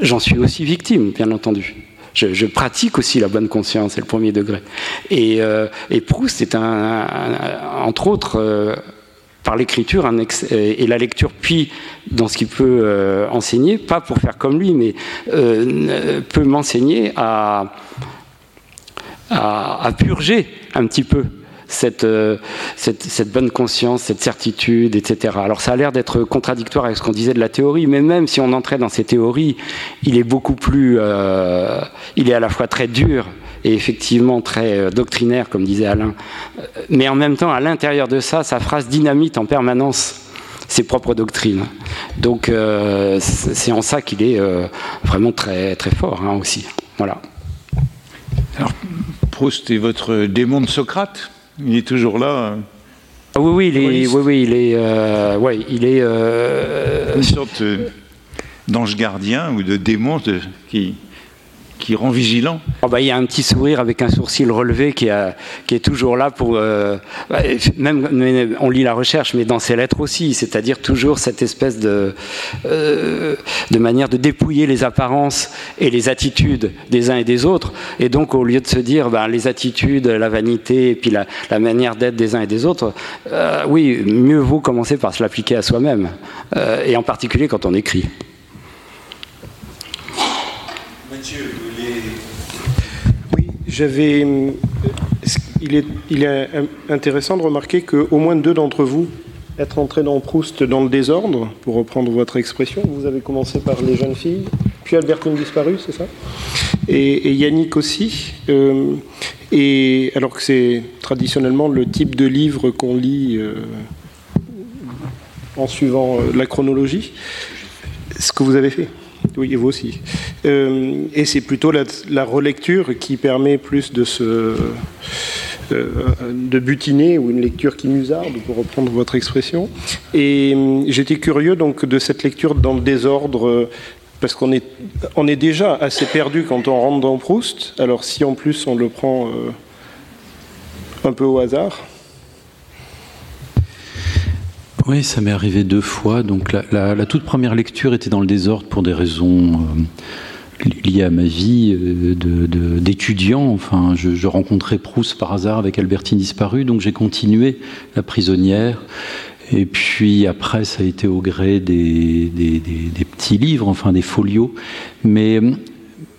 j'en suis aussi victime, bien entendu. Je, pratique aussi la bonne conscience et le premier degré. Et, Proust est un, entre autres par l'écriture et la lecture, puis dans ce qu'il peut euh, enseigner, pas pour faire comme lui, mais euh, peut m'enseigner à, purger un petit peu euh, cette, cette, bonne conscience, cette certitude, etc. Alors ça a l'air d'être contradictoire avec ce qu'on disait de la théorie, mais même si on entrait dans ces théories, il est beaucoup plus... il est à la fois très dur et effectivement très euh, doctrinaire, comme disait Alain. Euh, mais en même temps, à l'intérieur de ça, sa phrase dynamite en permanence ses propres doctrines. Donc euh, c'est en ça qu'il est vraiment très, très fort hein, aussi. Voilà. Alors, Proust est votre démon de Socrate Il est toujours là ah oui, oui, il est, oui, oui, il est, ouais, il est une sorte d'ange gardien ou de démon de, qui, qui rend vigilant oh bah, Il y a un petit sourire avec un sourcil relevé qui, a, qui est toujours là pour... Euh, bah, même on lit la recherche, mais dans ses lettres aussi, c'est-à-dire toujours cette espèce de, euh, de manière de dépouiller les apparences et les attitudes des uns et des autres. Et donc au lieu de se dire bah, les attitudes, la vanité et puis la, la manière d'être des uns et des autres, euh, oui, mieux vaut commencer par se l'appliquer à soi-même, et en particulier quand on écrit. Mathieu. J'avais. Il est, il est intéressant de remarquer qu'au moins deux d'entre vous être entrés dans Proust dans le désordre, pour reprendre votre expression. Vous avez commencé par les jeunes filles, puis Albertine disparue, c'est ça? Et, Yannick aussi. Euh, et alors que c'est traditionnellement le type de livre qu'on lit euh, en suivant euh, la chronologie. Ce que vous avez fait? Oui, et vous aussi. Euh, et c'est plutôt la, relecture qui permet plus de se euh, de butiner ou une lecture qui musarde, pour reprendre votre expression. Et euh, j'étais curieux donc de cette lecture dans le désordre parce qu'on est, on est déjà assez perdu quand on rentre dans Proust. Alors si en plus on le prend un peu au hasard. Oui, ça m'est arrivé deux fois. Donc la, toute première lecture était dans le désordre pour des raisons euh, liées à ma vie euh, d'étudiant. enfin, je, rencontrais Proust par hasard avec Albertine disparue, donc j'ai continué La prisonnière. Et puis après, ça a été au gré des, des, petits livres, enfin des folios. Mais,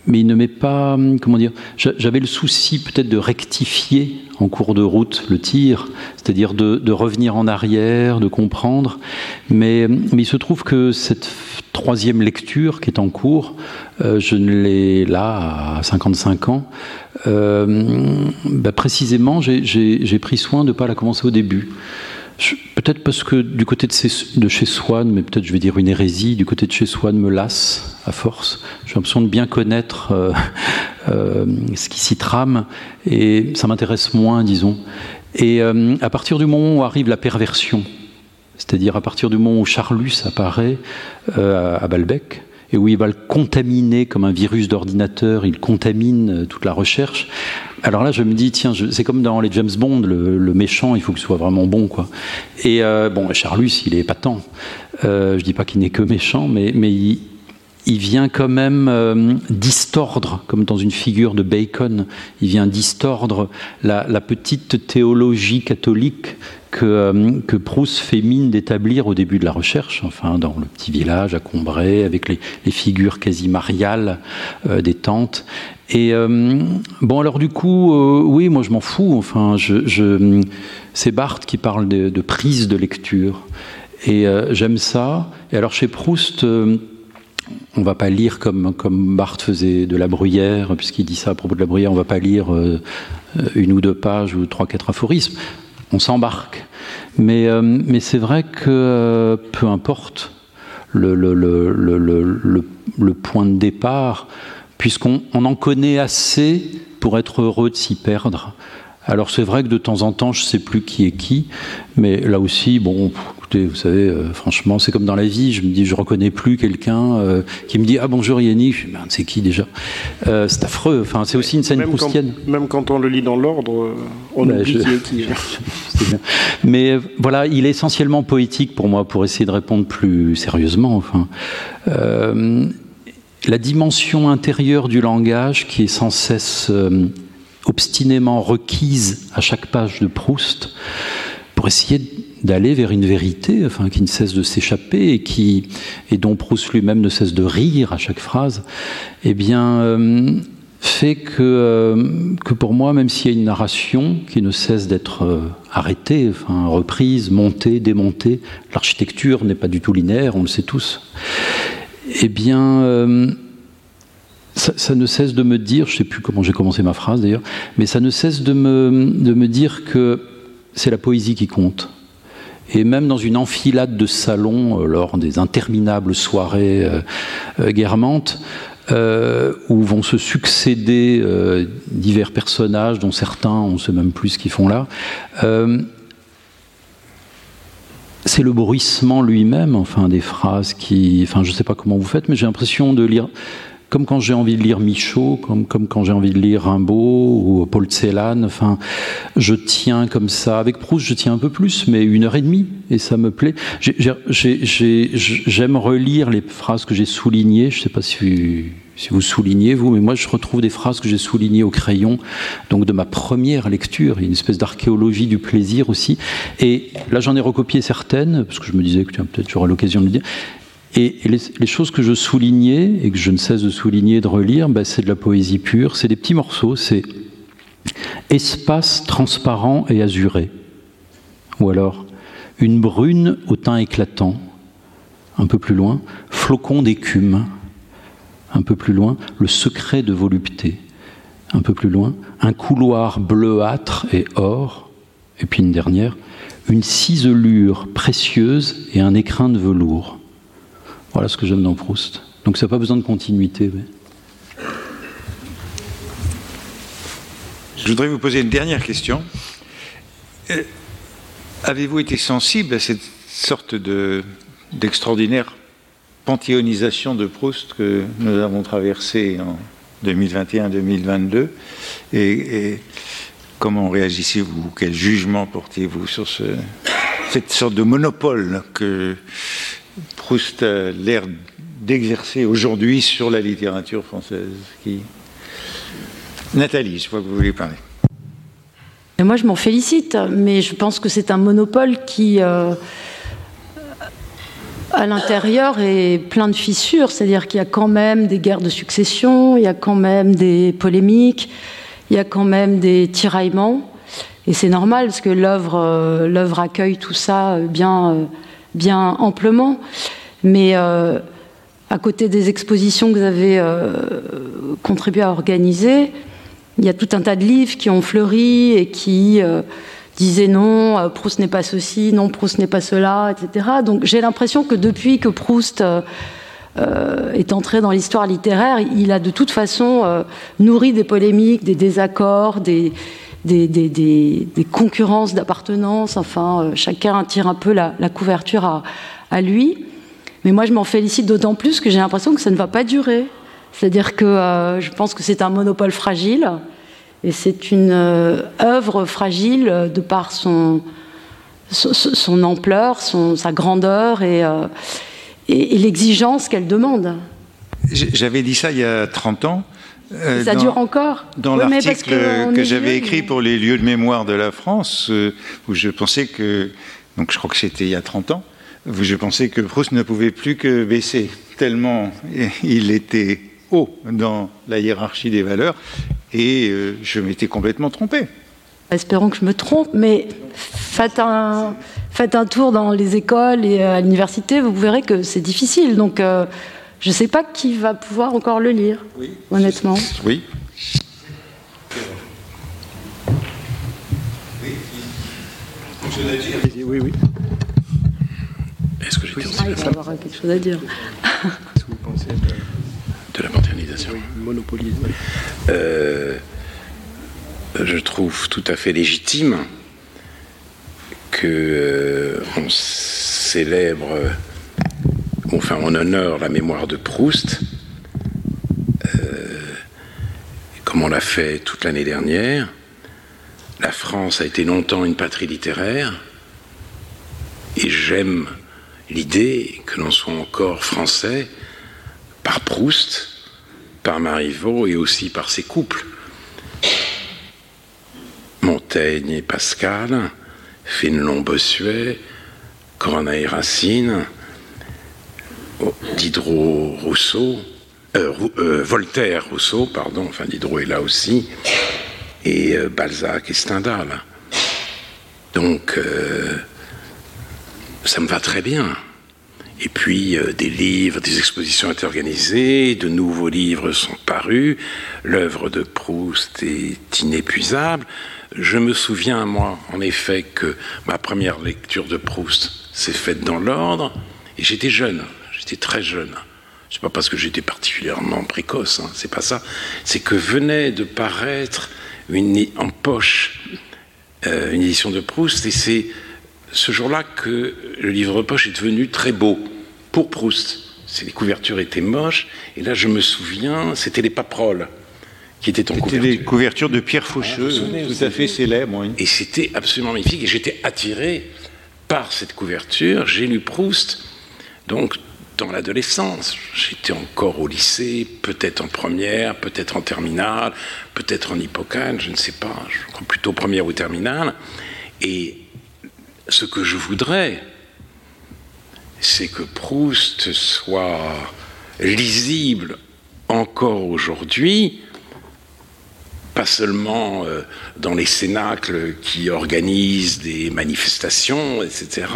mais il ne m'est pas. Comment dire J'avais le souci peut-être de rectifier en cours de route le tir, c'est-à-dire de, revenir en arrière, de comprendre. Mais, mais, il se trouve que cette troisième lecture qui est en cours, euh, je ne l'ai là à 55 ans. Euh, bah précisément, j'ai pris soin de ne pas la commencer au début. Peut-être parce que du côté de, chez Swann, mais peut-être je vais dire une hérésie, du côté de chez Swann me lasse à force. J'ai l'impression de bien connaître euh, euh, ce qui s'y trame et ça m'intéresse moins, disons. Et euh, à partir du moment où arrive la perversion, c'est-à-dire à partir du moment où Charlus apparaît à Balbec, et où il va le contaminer comme un virus d'ordinateur, il contamine toute la recherche. Alors là, je me dis, tiens, c'est comme dans les James Bond, le, méchant, il faut qu'il soit vraiment bon, quoi. Et euh, bon, Charlus, il est épatant. Euh, je dis pas qu'il n'est que méchant, mais, mais il, vient quand même euh, distordre, comme dans une figure de Bacon, il vient distordre la, petite théologie catholique que, euh, que Proust fait mine d'établir au début de la recherche, enfin dans le petit village à Combray, avec les, figures quasi mariales des tantes. Et euh, bon, alors du coup, euh, oui, moi je m'en fous. Enfin, c'est Barthes qui parle de, prise de lecture. Et euh, j'aime ça. Et alors chez Proust, on va pas lire comme, comme Barthes faisait de la bruyère, puisqu'il dit ça à propos de la bruyère, on va pas lire une ou deux pages ou trois, quatre aphorismes. On s'embarque. Mais, mais c'est vrai que peu importe le point de départ, puisqu'on en connaît assez pour être heureux de s'y perdre. Alors c'est vrai que de temps en temps, je ne sais plus qui est qui, mais là aussi, bon, écoutez, vous savez, euh, franchement, c'est comme dans la vie, je me dis, je reconnais plus quelqu'un euh, qui me dit ah bonjour Yannick, je dis c'est qui déjà? Euh, C'est affreux. Enfin, c'est aussi une scène même proustienne. même quand on le lit dans l'ordre, on ben, oublie qui est qui. mais voilà, il est essentiellement poétique pour moi, pour essayer de répondre plus sérieusement. Enfin la dimension intérieure du langage qui est sans cesse euh, obstinément requise à chaque page de Proust pour essayer d'aller vers une vérité enfin, qui ne cesse de s'échapper et, qui, et dont Proust lui-même ne cesse de rire à chaque phrase, eh bien, euh, fait que, euh, que pour moi, même s'il y a une narration qui ne cesse d'être arrêtée, enfin, reprise, montée, démontée, l'architecture n'est pas du tout linéaire, on le sait tous eh bien, euh, ça, ne cesse de me dire, je ne sais plus comment j'ai commencé ma phrase d'ailleurs, mais ça ne cesse de me, de me dire que c'est la poésie qui compte. Et même dans une enfilade de salons, euh, lors des interminables soirées euh, guermantes, où vont se succéder divers personnages, dont certains, on ne sait même plus ce qu'ils font là, c'est le bruissement lui-même, enfin, des phrases qui. Enfin, je ne sais pas comment vous faites, mais j'ai l'impression de lire. Comme quand j'ai envie de lire Michaud, comme, quand j'ai envie de lire Rimbaud ou Paul Celan, enfin, je tiens comme ça. Avec Proust, je tiens un peu plus, mais une heure et demie, et ça me plaît. J'aime relire les phrases que j'ai soulignées. Je ne sais pas si vous soulignez, vous, mais moi je retrouve des phrases que j'ai soulignées au crayon, donc de ma première lecture, une espèce d'archéologie du plaisir aussi. Et là j'en ai recopié certaines, parce que je me disais que peut-être j'aurai l'occasion de le dire. Et, les, choses que je soulignais, et que je ne cesse de souligner, de relire, ben, c'est de la poésie pure, c'est des petits morceaux, c'est espace transparent et azuré. Ou alors, une brune au teint éclatant, un peu plus loin, flocon d'écume un peu plus loin, le secret de volupté. Un peu plus loin, un couloir bleuâtre et or. Et puis une dernière, une ciselure précieuse et un écrin de velours. Voilà ce que j'aime dans Proust. Donc ça n'a pas besoin de continuité. Je voudrais vous poser une dernière question. Euh, avez-vous été sensible à cette sorte d'extraordinaire panthéonisation de Proust que nous avons traversée en 2021-2022 et, comment réagissez-vous? Quel jugement portez-vous sur cette sorte de monopole que Proust l'air d'exercer aujourd'hui sur la littérature française. Nathalie, je crois que vous voulez parler. Moi, je m'en félicite, mais je pense que c'est un monopole qui, euh, à l'intérieur, est plein de fissures. C'est-à-dire qu'il y a quand même des guerres de succession, il y a quand même des polémiques, il y a quand même des tiraillements. Et c'est normal, parce que l'œuvre, euh, accueille tout ça bien, bien amplement. Mais euh, à côté des expositions que vous avez contribué à organiser, il y a tout un tas de livres qui ont fleuri et qui euh, disaient non, euh, Proust n'est pas ceci, non, Proust n'est pas cela, etc. Donc j'ai l'impression que depuis que Proust euh, est entré dans l'histoire littéraire, il a de toute façon nourri des polémiques, des désaccords, des, concurrences d'appartenance. Enfin, chacun tire un peu la, couverture à lui. Mais moi, je m'en félicite d'autant plus que j'ai l'impression que ça ne va pas durer. C'est-à-dire que euh, je pense que c'est un monopole fragile et c'est une euh, œuvre fragile de par son, son, ampleur, son, sa grandeur et, euh, et, l'exigence qu'elle demande. J'avais dit ça il y a 30 ans. ça dure encore Dans l'article que, j'avais écrit pour les lieux de mémoire de la France, où je pensais que, donc je crois que c'était il y a 30 ans, je pensais que Proust ne pouvait plus que baisser, tellement il était haut dans la hiérarchie des valeurs et euh, je m'étais complètement trompé. Espérons que je me trompe, mais faites un, faites un tour dans les écoles et à l'université, vous verrez que c'est difficile. Donc euh, je ne sais pas qui va pouvoir encore le lire, honnêtement. Oui. Oui, oui. Est-ce que j'ai ah, il va avoir quelque chose à dire. Qu'est-ce que vous pensez de la modernisation. Euh, je trouve tout à fait légitime que euh, on célèbre, enfin on honore la mémoire de Proust, euh, comme on l'a fait toute l'année dernière. La France a été longtemps une patrie littéraire, et j'aime l'idée que l'on soit encore français par Proust, par Marivaux et aussi par ses couples. Montaigne et Pascal, Fénelon Bossuet, Corneille Racine, oh, Diderot Rousseau, euh, euh, Voltaire Rousseau, pardon, enfin Diderot est là aussi, et euh, Balzac et Stendhal. Donc, ça me va très bien. Et puis euh, des livres, des expositions été organisées, de nouveaux livres sont parus, l'œuvre de Proust est inépuisable. Je me souviens, moi, en effet, que ma première lecture de Proust s'est faite dans l'ordre, et j'étais jeune, j'étais très jeune. C'est pas parce que j'étais particulièrement précoce, hein, c'est pas ça. C'est que venait de paraître une, en poche euh, une édition de Proust, et c'est ce jour-là que le livre poche est devenu très beau pour Proust. Les couvertures étaient moches, et là je me souviens, c'était les paperoles qui étaient en couverture. C'était des couvertures de Pierre Faucheux, tout à fait célèbres. Et c'était absolument magnifique, et j'étais attiré par cette couverture. J'ai lu Proust, donc dans l'adolescence. J'étais encore au lycée, peut-être en première, peut-être en terminale, peut-être en hippocane, je ne sais pas, je crois plutôt première ou terminale. Et ce que je voudrais, c'est que Proust soit lisible encore aujourd'hui, pas seulement euh, dans les cénacles qui organisent des manifestations, etc.,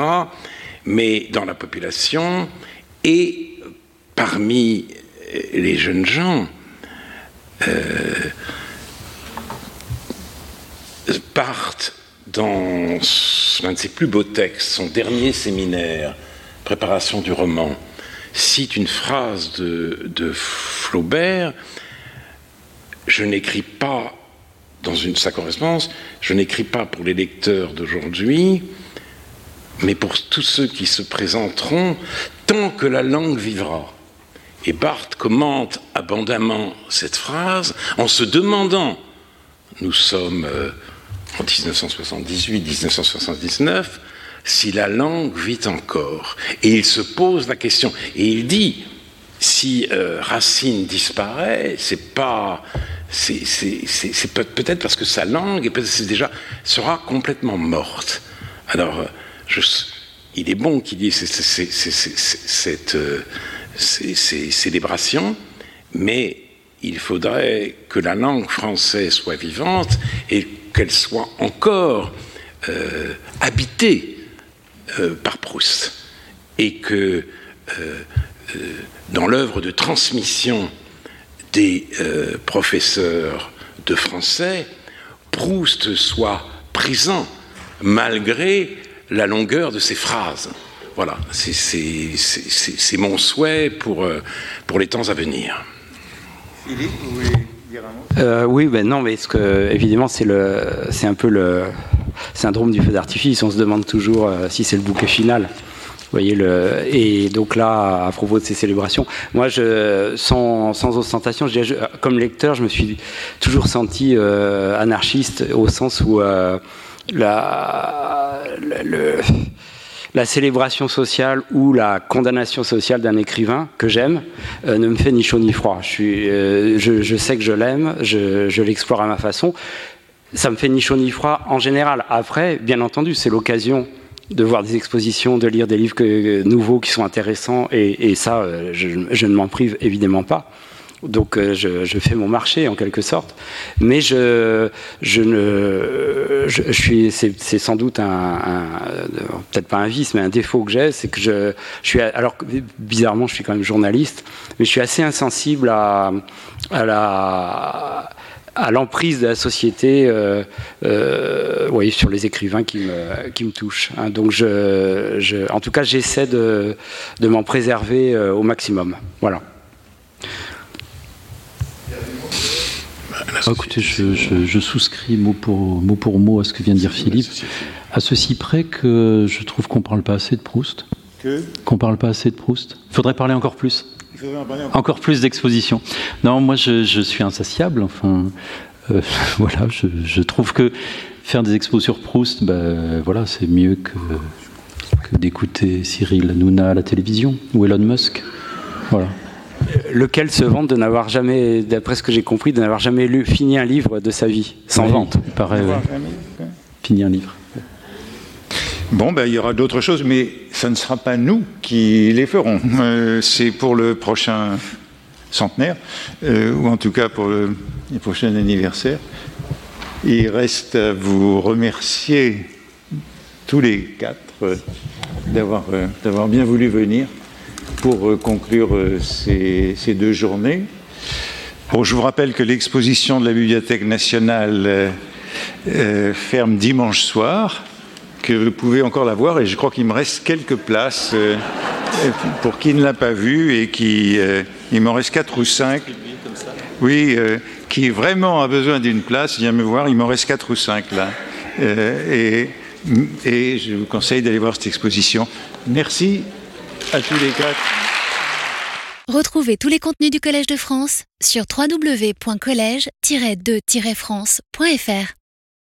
mais dans la population et parmi les jeunes gens. Euh, partent dans l'un de ses plus beaux textes, son dernier séminaire, Préparation du roman, cite une phrase de, Flaubert Je n'écris pas, dans une, sa correspondance, je n'écris pas pour les lecteurs d'aujourd'hui, mais pour tous ceux qui se présenteront, tant que la langue vivra. Et Barthes commente abondamment cette phrase en se demandant, nous sommes euh, en 1978-1979, si la langue vit encore. Et il se pose la question, et il dit, si euh, Racine disparaît, c'est pas, c'est peut-être parce que sa langue est déjà sera complètement morte. Alors, je, il est bon qu'il y ait cette, euh, ces célébrations, mais il faudrait que la langue française soit vivante et qu'elle soit encore euh, habitée euh, par Proust. Et que dans l'œuvre de transmission des professeurs de français, Proust soit présent malgré la longueur de ses phrases. Voilà, c'est mon souhait pour, euh, pour les temps à venir. Philippe, euh, Oui, ben non, mais ce que, évidemment, c'est un peu le syndrome du feu d'artifice. On se demande toujours euh, si c'est le bouquet final. Voyez le et donc là à propos de ces célébrations, moi sans, sans ostentation, comme lecteur, je me suis toujours senti anarchiste au sens où la, la célébration sociale ou la condamnation sociale d'un écrivain que j'aime euh, ne me fait ni chaud ni froid. Je, euh, sais que je l'aime, je, l'explore à ma façon. Ça me fait ni chaud ni froid en général. Après, bien entendu, c'est l'occasion de voir des expositions, de lire des livres nouveaux qui sont intéressants, et, ça, euh, je ne m'en prive évidemment pas. Donc euh, je, fais mon marché en quelque sorte, mais je, je ne, je, suis, c'est sans doute un, peut-être pas un vice, mais un défaut que j'ai, c'est que je, je suis, alors bizarrement, je suis quand même journaliste, mais je suis assez insensible à, à l'emprise de la société euh, euh sur les écrivains qui me, qui me touchent. Hein. Donc, je, je, en tout cas, j'essaie de, de m'en préserver euh, au maximum. Voilà. Ah, écoutez, je, souscris mot pour, mot pour mot à ce que vient de dire Philippe, à ceci près que je trouve qu'on ne parle pas assez de Proust. Qu'on ne parle pas assez de Proust. Il faudrait parler encore plus. Encore plus d'exposition. Non, moi je, suis insatiable. Enfin, euh, voilà, je, trouve que faire des expos sur Proust, ben, voilà, c'est mieux que, que d'écouter Cyril Hanouna à la télévision ou Elon Musk. Voilà lequel se vante de n'avoir jamais, d'après ce que j'ai compris, de n'avoir jamais lu, fini un livre de sa vie, sans vente. Il paraît, fini un livre. Bon, ben, il y aura d'autres choses, mais ça ne sera pas nous qui les ferons. Euh, c'est pour le prochain centenaire, euh, ou en tout cas pour le, prochain anniversaire. Il reste à vous remercier tous les quatre euh, d'avoir bien voulu venir pour euh, conclure euh, ces, deux journées. Bon, je vous rappelle que l'exposition de la Bibliothèque nationale euh, ferme dimanche soir, que vous pouvez encore la voir, et je crois qu'il me reste quelques places pour qui ne l'a pas vue, et qui, il m'en reste quatre ou cinq. Oui, qui vraiment a besoin d'une place, viens me voir, il m'en reste quatre ou cinq là. et je vous conseille d'aller voir cette exposition. Merci Retrouvez tous les contenus du Collège de France sur www.colège-2-france.fr.